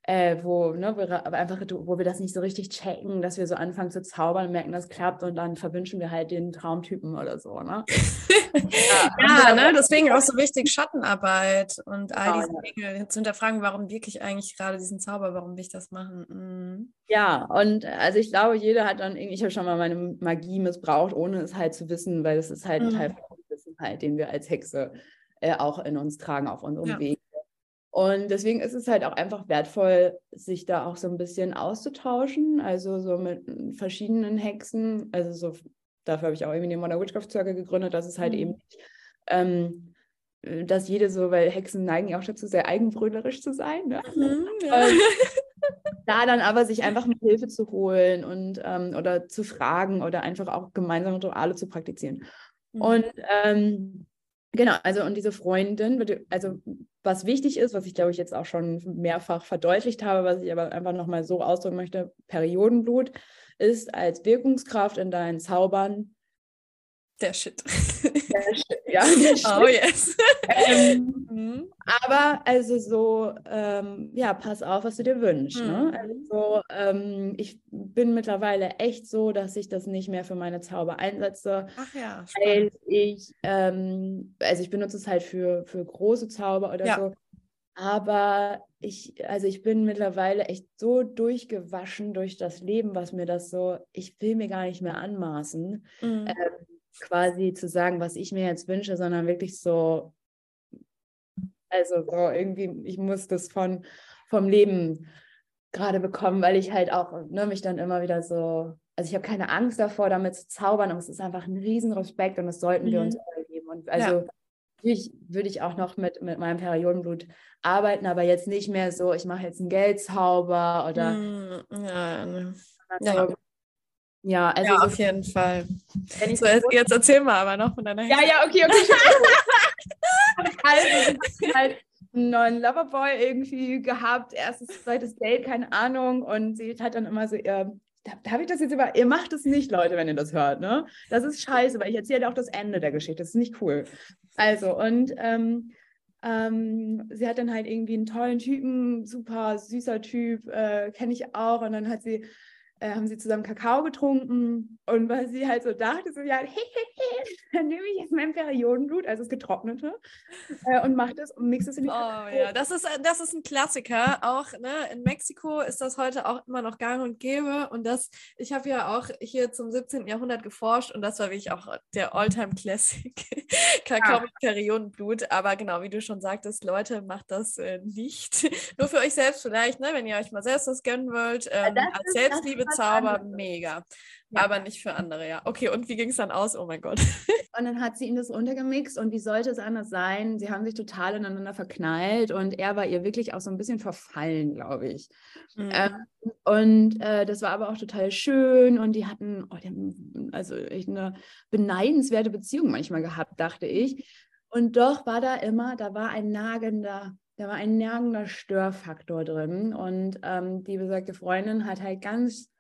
äh, wo, ne, wo, aber einfach, wo wir das nicht so richtig checken, dass wir so anfangen zu zaubern und merken, das klappt und dann verwünschen wir halt den Traumtypen oder so. Ne? ja, ja ne? deswegen auch so wichtig Schattenarbeit und all diese Dinge zu hinterfragen, warum wirklich eigentlich gerade diesen Zauber, warum will ich das machen? Mhm. Ja, und äh, also ich glaube, jeder hat dann irgendwie, ich habe schon mal meine Magie missbraucht, ohne es halt zu wissen, weil das ist halt mhm. ein Teil von Wissen halt, den wir als Hexe äh, auch in uns tragen auf unserem ja. Weg. Und deswegen ist es halt auch einfach wertvoll, sich da auch so ein bisschen auszutauschen, also so mit verschiedenen Hexen. Also so, dafür habe ich auch irgendwie den Modern Witchcraft Circle gegründet, dass es halt mhm. eben, ähm, dass jede so, weil Hexen neigen ja auch dazu, sehr eigenbrüderisch zu sein. Ne? Mhm, ja. da dann aber sich einfach mit Hilfe zu holen und ähm, oder zu fragen oder einfach auch gemeinsame Rituale zu praktizieren. Mhm. Und ähm, Genau, also und diese Freundin, also was wichtig ist, was ich glaube ich jetzt auch schon mehrfach verdeutlicht habe, was ich aber einfach nochmal so ausdrücken möchte, Periodenblut ist als Wirkungskraft in deinen Zaubern der Shit. Ja. Oh yes. ähm, mhm. Aber also so, ähm, ja, pass auf, was du dir wünschst. Ne? Mhm. Ne? Also ähm, ich bin mittlerweile echt so, dass ich das nicht mehr für meine Zauber einsetze. Ach ja. Spannend. Weil ich, ähm, also ich benutze es halt für, für große Zauber oder ja. so. Aber ich, also ich bin mittlerweile echt so durchgewaschen durch das Leben, was mir das so, ich will mir gar nicht mehr anmaßen. Mhm. Ähm, quasi zu sagen, was ich mir jetzt wünsche, sondern wirklich so, also so irgendwie, ich muss das von, vom Leben gerade bekommen, weil ich halt auch ne, mich dann immer wieder so, also ich habe keine Angst davor, damit zu zaubern, aber es ist einfach ein Riesenrespekt und das sollten mhm. wir uns alle geben. Und also ja. natürlich würde ich auch noch mit, mit meinem Periodenblut arbeiten, aber jetzt nicht mehr so, ich mache jetzt einen Geldzauber oder mhm. ja, ne. Ja. Also ja, auf jeden Fall. So, jetzt, jetzt, erzähl mal aber noch von deiner Ja, ja, okay, okay. also, ich halt einen neuen Loverboy irgendwie gehabt, erstes, zweites Date, keine Ahnung. Und sie hat dann immer so ihr, darf ich das jetzt über, ihr macht es nicht, Leute, wenn ihr das hört, ne? Das ist scheiße, weil ich erzähle auch das Ende der Geschichte, das ist nicht cool. Also, und ähm, ähm, sie hat dann halt irgendwie einen tollen Typen, super süßer Typ, äh, kenne ich auch. Und dann hat sie äh, haben sie zusammen Kakao getrunken und weil sie halt so dachte, so ja, hey, hey, hey, dann nehme ich jetzt mein Periodenblut, also das getrocknete, äh, und mache das und mixe es in die Oh Kakao. ja, das ist, das ist ein Klassiker. Auch ne, in Mexiko ist das heute auch immer noch gang und gäbe und das, ich habe ja auch hier zum 17. Jahrhundert geforscht und das war wirklich auch der Alltime Classic, Kakao ja. mit Periodenblut, aber genau, wie du schon sagtest, Leute, macht das äh, nicht. Nur für euch selbst vielleicht, ne, wenn ihr euch mal selbst was gönnen wollt, ähm, als Selbstliebe Zauber, mega. Ja. Aber nicht für andere, ja. Okay, und wie ging es dann aus? Oh mein Gott. Und dann hat sie ihn das untergemixt und wie sollte es anders sein? Sie haben sich total ineinander verknallt und er war ihr wirklich auch so ein bisschen verfallen, glaube ich. Mhm. Ähm, und äh, das war aber auch total schön und die hatten, oh, die haben also echt eine beneidenswerte Beziehung manchmal gehabt, dachte ich. Und doch war da immer, da war ein nagender da war ein nagender Störfaktor drin. Und ähm, die besagte Freundin hat halt ganz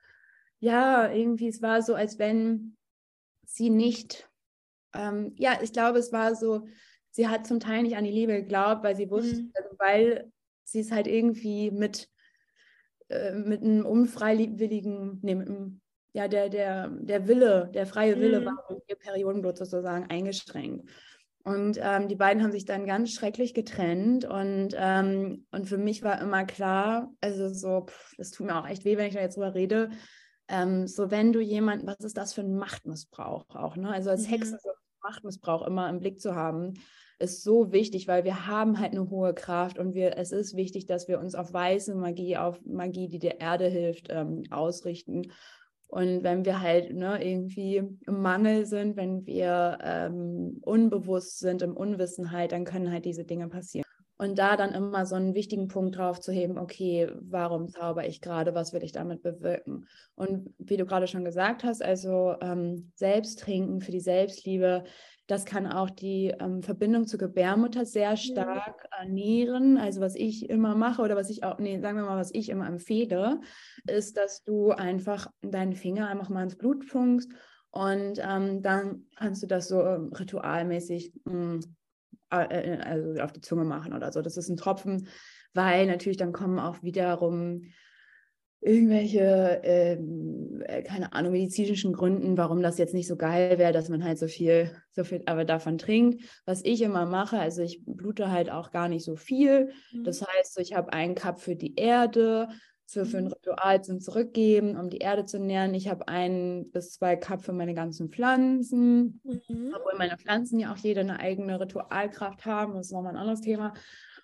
ja, irgendwie, es war so, als wenn sie nicht, ähm, ja, ich glaube, es war so, sie hat zum Teil nicht an die Liebe geglaubt, weil sie wusste, mhm. also weil sie es halt irgendwie mit, äh, mit einem unfreiwilligen, nee, mit einem, ja, der, der, der Wille, der freie Wille mhm. war ihr Periodenblut sozusagen eingeschränkt. Und ähm, die beiden haben sich dann ganz schrecklich getrennt. Und, ähm, und für mich war immer klar, also so, pff, das tut mir auch echt weh, wenn ich da jetzt drüber rede. Ähm, so, wenn du jemanden, was ist das für ein Machtmissbrauch auch, ne? Also als Hexe mhm. so Machtmissbrauch immer im Blick zu haben, ist so wichtig, weil wir haben halt eine hohe Kraft und wir, es ist wichtig, dass wir uns auf weiße Magie, auf Magie, die der Erde hilft, ähm, ausrichten. Und wenn wir halt ne, irgendwie im Mangel sind, wenn wir ähm, unbewusst sind, im Unwissenheit, dann können halt diese Dinge passieren. Und da dann immer so einen wichtigen Punkt drauf zu heben, okay, warum zauber ich gerade, was will ich damit bewirken? Und wie du gerade schon gesagt hast, also ähm, Selbsttrinken für die Selbstliebe, das kann auch die ähm, Verbindung zur Gebärmutter sehr stark ernähren. Also was ich immer mache oder was ich auch, nee, sagen wir mal, was ich immer empfehle, ist, dass du einfach deinen Finger einfach mal ins Blut funkst und ähm, dann kannst du das so ähm, ritualmäßig mh, mm, äh, äh, also auf die Zunge machen oder so. Das ist ein Tropfen, weil natürlich dann kommen auch wiederum irgendwelche, ähm, äh, keine Ahnung, medizinischen Gründen, warum das jetzt nicht so geil wäre, dass man halt so viel, so viel aber davon trinkt. Was ich immer mache, also ich blute halt auch gar nicht so viel. Mhm. Das heißt, ich habe einen Cup für die Erde, für, für ein mhm. Ritual zum Zurückgeben, um die Erde zu nähren. Ich habe ein bis zwei Cup für meine ganzen Pflanzen, mhm. obwohl meine Pflanzen ja auch jede eine eigene Ritualkraft haben. Das ist nochmal ein anderes Thema.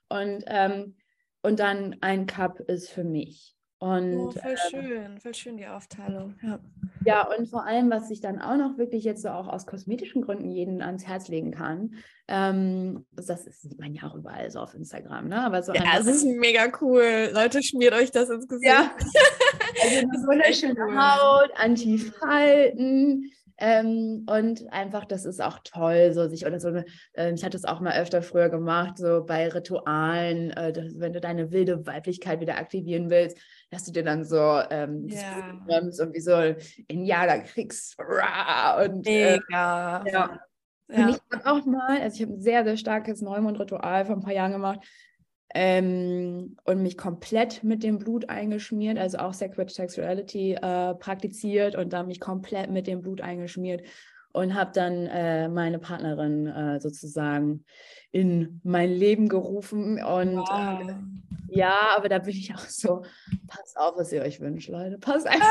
Und, ähm, und dann ein Cup ist für mich. Und, oh, voll ähm, schön, voll schön die Aufteilung. Ja. ja, und vor allem, was ich dann auch noch wirklich jetzt so auch aus kosmetischen Gründen jeden ans Herz legen kann, ähm, das sieht man ja auch überall so auf Instagram, ne? Aber so ja, das ist mega cool. Leute, schmiert euch das ins Gesicht. Ja. also eine wunderschöne cool. Haut, Antifalten, ähm, und einfach, das ist auch toll, so sich oder so äh, ich hatte es auch mal öfter früher gemacht, so bei Ritualen, äh, dass, wenn du deine wilde Weiblichkeit wieder aktivieren willst, dass du dir dann so ähm, ja. und wie so Indianerkriegs und äh, Mega. Äh, ja. Ja. Und ich habe auch mal, also ich habe ein sehr, sehr starkes Neumond-Ritual vor ein paar Jahren gemacht ähm, und mich komplett mit dem Blut eingeschmiert, also auch Sacred Sexuality äh, praktiziert und dann mich komplett mit dem Blut eingeschmiert und habe dann äh, meine Partnerin äh, sozusagen in mein Leben gerufen und wow. Ja, aber da bin ich auch so, passt auf, was ihr euch wünscht, Leute, passt einfach.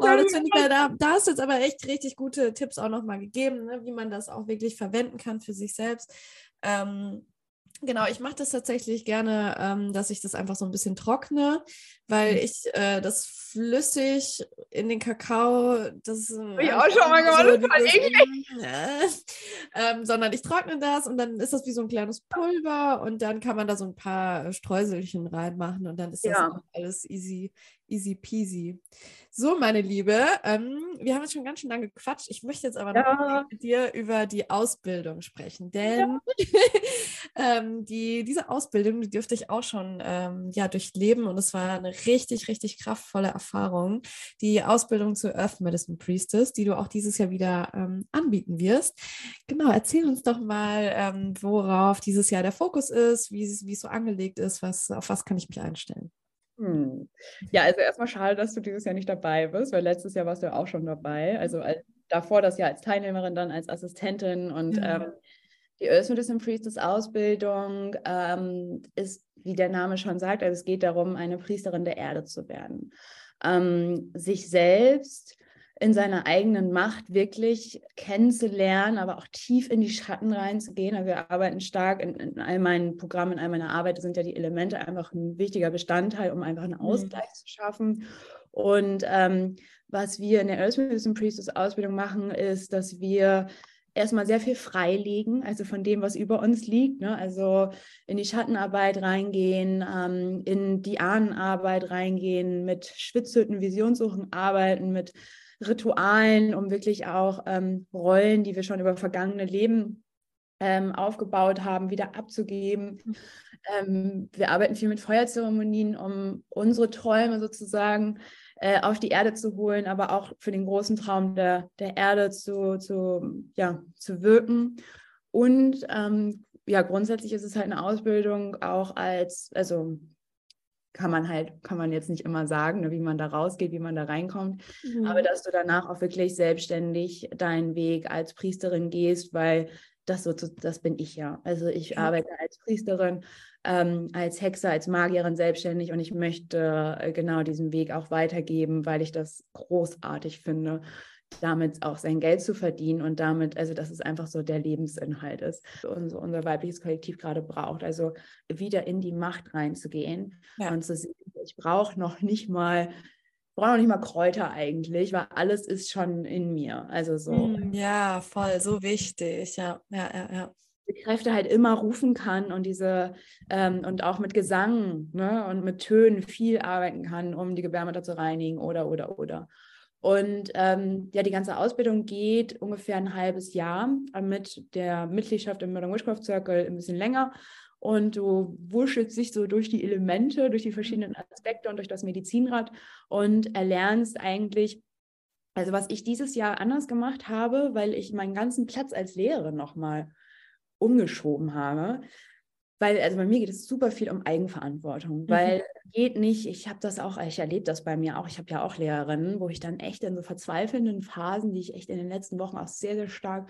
oh, ich, da, da hast du jetzt aber echt richtig gute Tipps auch nochmal gegeben, ne, wie man das auch wirklich verwenden kann für sich selbst. Ähm, Genau, ich mache das tatsächlich gerne, ähm, dass ich das einfach so ein bisschen trockne, weil mhm. ich äh, das flüssig in den Kakao, das habe ich auch schon mal gemacht, so, das war eklig. Äh, sondern ich trockne das und dann ist das wie so ein kleines Pulver und dann kann man da so ein paar Streuselchen reinmachen und dann ist das ja. alles easy, easy peasy. So, meine Liebe, ähm, wir haben jetzt schon ganz schön lange gequatscht. Ich möchte jetzt aber ja. noch mit dir über die Ausbildung sprechen, denn ja. ähm, die, diese Ausbildung, die dürfte ich auch schon ähm, ja, durchleben und es war eine richtig, richtig kraftvolle Erfahrung. Die Ausbildung zur Earth Medicine Priestess, die du auch dieses Jahr wieder ähm, anbieten wirst. Genau, erzähl uns doch mal, ähm, worauf dieses Jahr der Fokus ist, wie es so angelegt ist, was, auf was kann ich mich einstellen. Hm. Ja, also erstmal schade, dass du dieses Jahr nicht dabei bist, weil letztes Jahr warst du ja auch schon dabei. Also als, davor das Jahr als Teilnehmerin, dann als Assistentin und ja. ähm, die Earth Priestess Ausbildung ähm, ist, wie der Name schon sagt, also es geht darum, eine Priesterin der Erde zu werden. Ähm, sich selbst in seiner eigenen Macht wirklich kennenzulernen, aber auch tief in die Schatten reinzugehen. Also wir arbeiten stark in, in all meinen Programmen, in all meiner Arbeit sind ja die Elemente einfach ein wichtiger Bestandteil, um einfach einen mhm. Ausgleich mhm. zu schaffen. Und ähm, was wir in der Earth Medicine Priestess Ausbildung machen, ist, dass wir erstmal sehr viel freilegen, also von dem, was über uns liegt. Ne? Also in die Schattenarbeit reingehen, ähm, in die Ahnenarbeit reingehen, mit Schwitzhütten, Visionssuchen arbeiten, mit Ritualen, um wirklich auch ähm, Rollen, die wir schon über vergangene Leben ähm, aufgebaut haben, wieder abzugeben. Mhm. Ähm, wir arbeiten viel mit Feuerzeremonien, um unsere Träume sozusagen äh, auf die Erde zu holen, aber auch für den großen Traum der, der Erde zu, zu, ja, zu wirken. Und ähm, ja, grundsätzlich ist es halt eine Ausbildung auch als, also kann man halt, kann man jetzt nicht immer sagen, ne, wie man da rausgeht, wie man da reinkommt, mhm. aber dass du danach auch wirklich selbstständig deinen Weg als Priesterin gehst, weil das so, das bin ich ja. Also ich arbeite als Priesterin, ähm, als Hexe, als Magierin selbstständig und ich möchte äh, genau diesen Weg auch weitergeben, weil ich das großartig finde, damit auch sein Geld zu verdienen und damit, also dass es einfach so der Lebensinhalt ist, unser, unser weibliches Kollektiv gerade braucht. Also wieder in die Macht reinzugehen ja. und zu sehen, ich brauche noch nicht mal brauche noch nicht mal Kräuter eigentlich, weil alles ist schon in mir. Also so. Hm, ja, voll, so wichtig. Ja, ja, ja, ja. Die Kräfte halt immer rufen kann und diese ähm, und auch mit Gesang ne, und mit Tönen viel arbeiten kann, um die Gebärmutter zu reinigen oder oder oder. Und ähm, ja, die ganze Ausbildung geht ungefähr ein halbes Jahr mit der Mitgliedschaft im Modern Witchcraft Circle ein bisschen länger und du wuschelst dich so durch die Elemente, durch die verschiedenen Aspekte und durch das Medizinrad und erlernst eigentlich, also was ich dieses Jahr anders gemacht habe, weil ich meinen ganzen Platz als Lehrerin nochmal umgeschoben habe. Weil, also bei mir geht es super viel um Eigenverantwortung, mhm. weil mhm. geht nicht, ich habe das auch, ich erlebe das bei mir auch, ich habe ja auch Lehrerinnen, wo ich dann echt in so verzweifelnden Phasen, die ich echt in den letzten Wochen auch sehr, sehr stark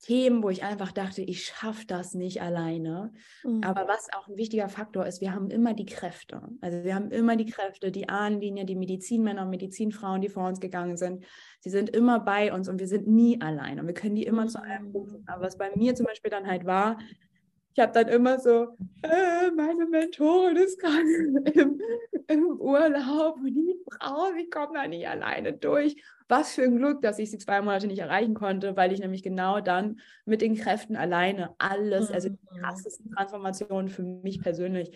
Themen, wo ich einfach dachte, ich schaffe das nicht alleine. Mhm. Aber was auch ein wichtiger Faktor ist, wir haben immer die Kräfte. Also wir haben immer die Kräfte, die Ahnenlinie, die Medizinmänner und Medizinfrauen, die vor uns gegangen sind. Sie sind immer bei uns und wir sind nie alleine. Und wir können die immer mhm. zu einem rufen. Aber was bei mir zum Beispiel dann halt war, ich habe dann immer so, äh, meine Mentorin ist gerade im, im, Urlaub und die Frau, ich komme da nicht alleine durch. Was für ein Glück, dass ich sie zwei Monate nicht erreichen konnte, weil ich nämlich genau dann mit den Kräften alleine alles, also die mhm. krassesten Transformationen für mich persönlich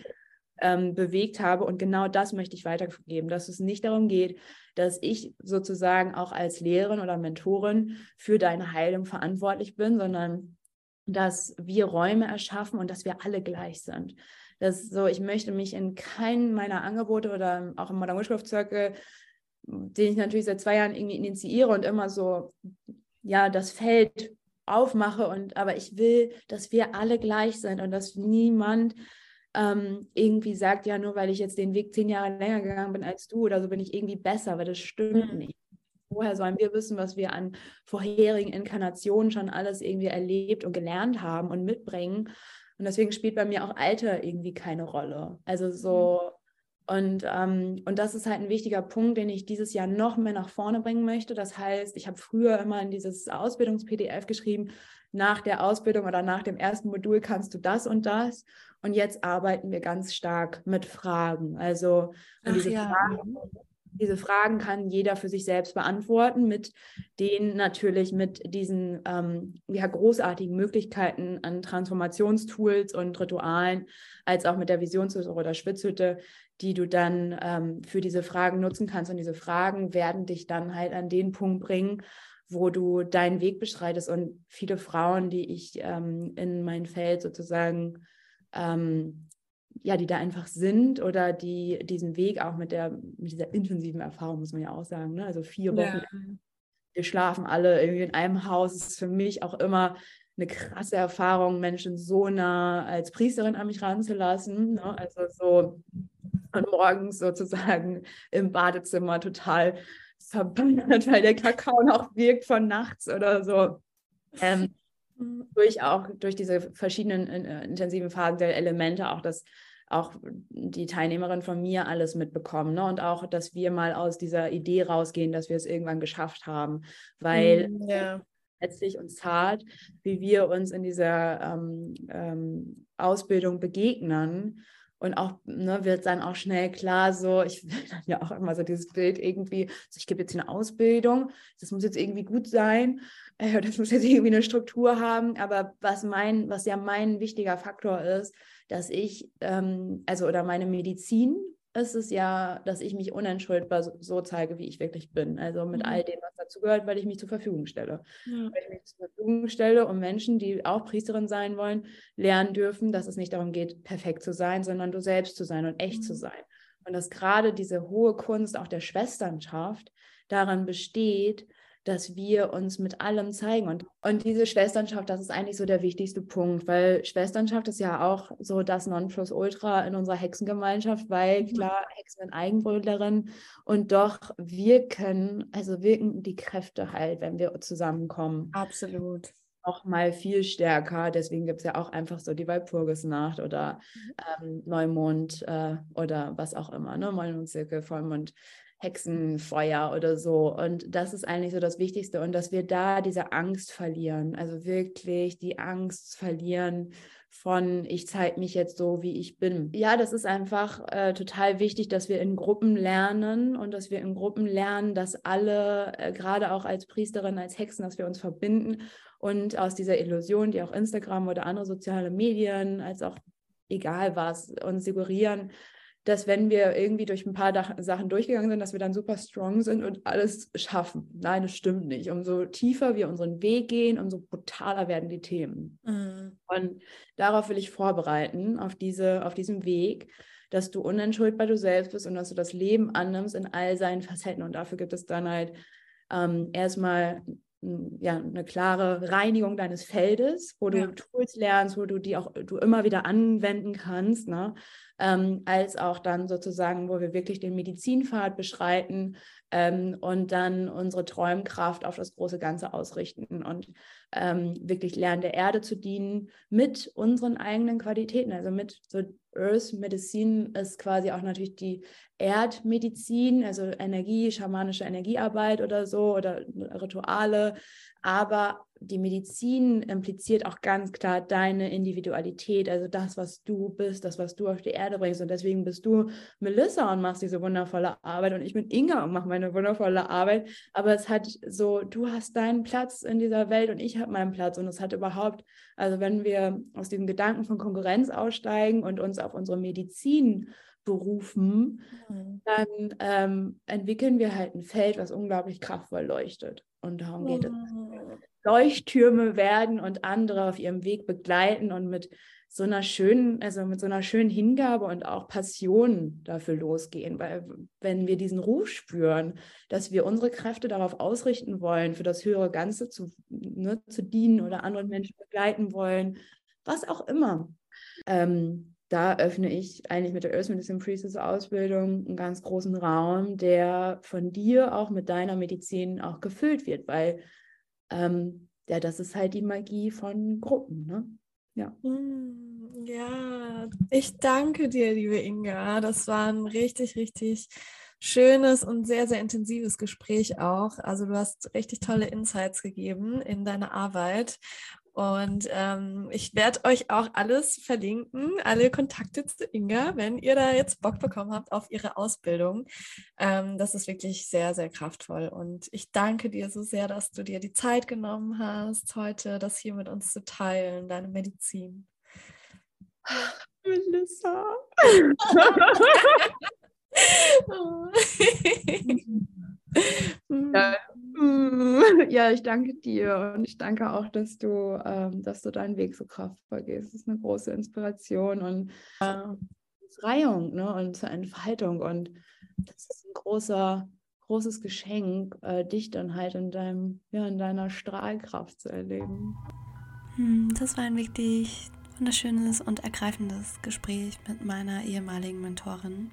ähm, bewegt habe. Und genau das möchte ich weitergeben, dass es nicht darum geht, dass ich sozusagen auch als Lehrerin oder Mentorin für deine Heilung verantwortlich bin, sondern dass wir Räume erschaffen und dass wir alle gleich sind. Das so, ich möchte mich in keinem meiner Angebote oder auch im Modern Witchcraft Circle, den ich natürlich seit zwei Jahren irgendwie initiiere und immer so, ja, das Feld aufmache und aber ich will, dass wir alle gleich sind und dass niemand ähm, irgendwie sagt, ja, nur weil ich jetzt den Weg zehn Jahre länger gegangen bin als du oder so bin ich irgendwie besser, weil das stimmt mhm. nicht woher sollen wir wissen, was wir an vorherigen Inkarnationen schon alles irgendwie erlebt und gelernt haben und mitbringen? Und deswegen spielt bei mir auch Alter irgendwie keine Rolle. Also so, und, ähm, und das ist halt ein wichtiger Punkt, den ich dieses Jahr noch mehr nach vorne bringen möchte. Das heißt, ich habe früher immer in dieses Ausbildungs-PDF geschrieben, nach der Ausbildung oder nach dem ersten Modul kannst du das und das. Und jetzt arbeiten wir ganz stark mit Fragen. Also Ach, diese ja. Fragen diese Fragen kann jeder für sich selbst beantworten, mit denen natürlich mit diesen ähm, ja, großartigen Möglichkeiten an Transformationstools und Ritualen, als auch mit der Visionshütte oder Schwitzhütte, die du dann ähm, für diese Fragen nutzen kannst. Und diese Fragen werden dich dann halt an den Punkt bringen, wo du deinen Weg beschreitest. Und viele Frauen, die ich ähm, in mein Feld sozusagen ähm, ja, die da einfach sind oder die diesen Weg auch mit der, mit dieser intensiven Erfahrung, muss man ja auch sagen, ne? also vier Wochen, ja. wir schlafen alle irgendwie in einem Haus, das ist für mich auch immer eine krasse Erfahrung, Menschen so nah als Priesterin an mich ranzulassen, ne? also so und morgens sozusagen im Badezimmer total verbandert, weil der Kakao noch wirkt von nachts oder so. Ähm, mhm. durch auch durch diese verschiedenen äh, intensiven Phasen der Elemente auch das auch die Teilnehmerin von mir alles mitbekommen. Ne? Und auch, dass wir mal aus dieser Idee rausgehen, dass wir es irgendwann geschafft haben. Weil mm, ja. letztlich und zart, wie wir uns in dieser ähm, ähm, Ausbildung begegnen. Und auch ne, wird dann auch schnell klar, so, ich will dann ja auch immer so dieses Bild irgendwie, so, ich gebe jetzt hier eine Ausbildung, das muss jetzt irgendwie gut sein, äh, das muss jetzt irgendwie eine Struktur haben. Aber was mein, was ja mein wichtiger Faktor ist, dass ich, ähm, also oder meine Medizin ist es ja, dass ich mich unentschuldbar so, so zeige, wie ich wirklich bin. Also mit mhm. all dem, was dazu gehört, weil ich mich zur Verfügung stelle. Ja. Weil ich mich zur Verfügung stelle und Menschen, die auch Priesterin sein wollen, lernen dürfen, dass es nicht darum geht, perfekt zu sein, sondern du selbst zu sein und echt mhm. zu sein. Und dass gerade diese hohe Kunst auch der Schwesternschaft daran besteht, dass wir uns mit allem zeigen. Und, und diese Schwesternschaft, das ist eigentlich so der wichtigste Punkt, weil Schwesternschaft ist ja auch so das Nonplusultra in unserer Hexengemeinschaft, weil mhm. klar, Hexen sind Eigenbrötlerin und doch wirken, also wirken die Kräfte halt, wenn wir zusammenkommen. Absolut noch mal viel stärker. Deswegen gibt es ja auch einfach so die Walpurgisnacht oder mhm. ähm, Neumond äh, oder was auch immer, ne? Vollmondzirkel, Vollmond, Hexenfeuer oder so. Und das ist eigentlich so das Wichtigste und dass wir da diese Angst verlieren, also wirklich die Angst verlieren von, ich zeige mich jetzt so, wie ich bin. Ja, das ist einfach äh, total wichtig, dass wir in Gruppen lernen und dass wir in Gruppen lernen, dass alle, äh, gerade auch als Priesterin, als Hexen, dass wir uns verbinden und aus dieser Illusion, die auch Instagram oder andere soziale Medien, als auch egal was, uns suggerieren, dass wenn wir irgendwie durch ein paar Sachen durchgegangen sind, dass wir dann super strong sind und alles schaffen. Nein, das stimmt nicht. Umso tiefer wir unseren Weg gehen, umso brutaler werden die Themen. Mhm. Und darauf will ich vorbereiten, auf, diese, auf diesem Weg, dass du unentschuldbar du selbst bist und dass du das Leben annimmst in all seinen Facetten. Und dafür gibt es dann halt ähm, erstmal ja, eine klare Reinigung deines Feldes, wo du ja. Tools lernst, wo du die auch du immer wieder anwenden kannst, ne? Ähm, als auch dann sozusagen, wo wir wirklich den Medizinpfad beschreiten ähm, und dann unsere Träumkraft auf das große Ganze ausrichten und ähm, wirklich lernen, der Erde zu dienen mit unseren eigenen Qualitäten, also mit so Earth Medicine ist quasi auch natürlich die Erdmedizin, also Energie, schamanische Energiearbeit oder so oder Rituale. Aber die Medizin impliziert auch ganz klar deine Individualität, also das, was du bist, das, was du auf die Erde bringst. Und deswegen bist du Melissa und machst diese wundervolle Arbeit und ich bin Inga und mache meine wundervolle Arbeit. Aber es hat so, du hast deinen Platz in dieser Welt und ich habe meinen Platz. Und es hat überhaupt, also wenn wir aus diesem Gedanken von Konkurrenz aussteigen und uns auf unsere Medizin berufen, mhm. dann ähm, entwickeln wir halt ein Feld, was unglaublich kraftvoll leuchtet. Und darum geht mhm. es. Leuchttürme werden und andere auf ihrem Weg begleiten und mit so einer schönen, also mit so einer schönen Hingabe und auch Passion dafür losgehen. Weil wenn wir diesen Ruf spüren, dass wir unsere Kräfte darauf ausrichten wollen, für das höhere Ganze zu, ne, zu dienen oder anderen Menschen begleiten wollen, was auch immer, ähm, da öffne ich eigentlich mit der Earth Medicine Priestess Ausbildung einen ganz großen Raum, der von dir auch mit deiner Medizin auch gefüllt wird, weil ähm, ja, das ist halt die Magie von Gruppen, ne? Ja. Hm, ja, ich danke dir, liebe Inga. Das war ein richtig, richtig schönes und sehr, sehr intensives Gespräch auch. Also du hast richtig tolle Insights gegeben in deine Arbeit. Und ähm, ich werde euch auch alles verlinken, alle Kontakte zu Inga, wenn ihr da jetzt Bock bekommen habt auf ihre Ausbildung. Ähm, das ist wirklich sehr, sehr kraftvoll. Und ich danke dir so sehr, dass du dir die Zeit genommen hast, heute das hier mit uns zu teilen, deine Medizin. Melissa. ja, ja, ich danke dir und ich danke auch, dass du, ähm, dass du deinen Weg so kraftvoll gehst. Das ist eine große Inspiration und äh, Befreiung ne? und zur Entfaltung. Und das ist ein großer, großes Geschenk, äh, dich dann halt in deinem, ja, in deiner Strahlkraft zu erleben. Hm, das war ein wirklich wunderschönes und ergreifendes Gespräch mit meiner ehemaligen Mentorin.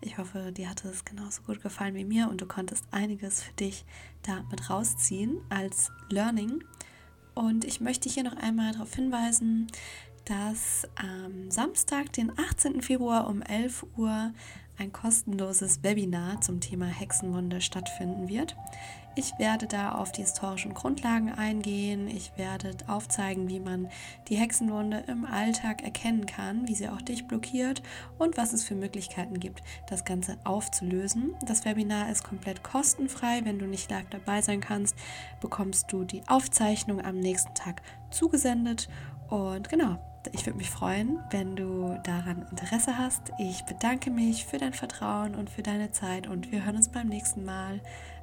Ich hoffe, dir hat es genauso gut gefallen wie mir und du konntest einiges für dich da mit rausziehen als Learning. Und ich möchte hier noch einmal darauf hinweisen, dass am Samstag, den 18. Februar um 11 Uhr ein kostenloses Webinar zum Thema Hexenwunde stattfinden wird. Ich werde da auf die historischen Grundlagen eingehen. Ich werde aufzeigen, wie man die Hexenwunde im Alltag erkennen kann, wie sie auch dich blockiert und was es für Möglichkeiten gibt, das Ganze aufzulösen. Das Webinar ist komplett kostenfrei. Wenn du nicht live dabei sein kannst, bekommst du die Aufzeichnung am nächsten Tag zugesendet. Und genau, ich würde mich freuen, wenn du daran Interesse hast. Ich bedanke mich für dein Vertrauen und für deine Zeit und wir hören uns beim nächsten Mal.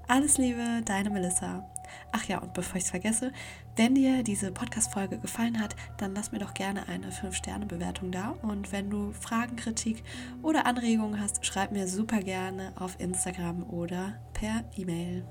Alles Liebe, deine Melissa. Ach ja, und bevor ich es vergesse, wenn dir diese Podcast-Folge gefallen hat, dann lass mir doch gerne eine 5-Sterne-Bewertung da. Und wenn du Fragen, Kritik oder Anregungen hast, schreib mir super gerne auf Instagram oder per E-Mail.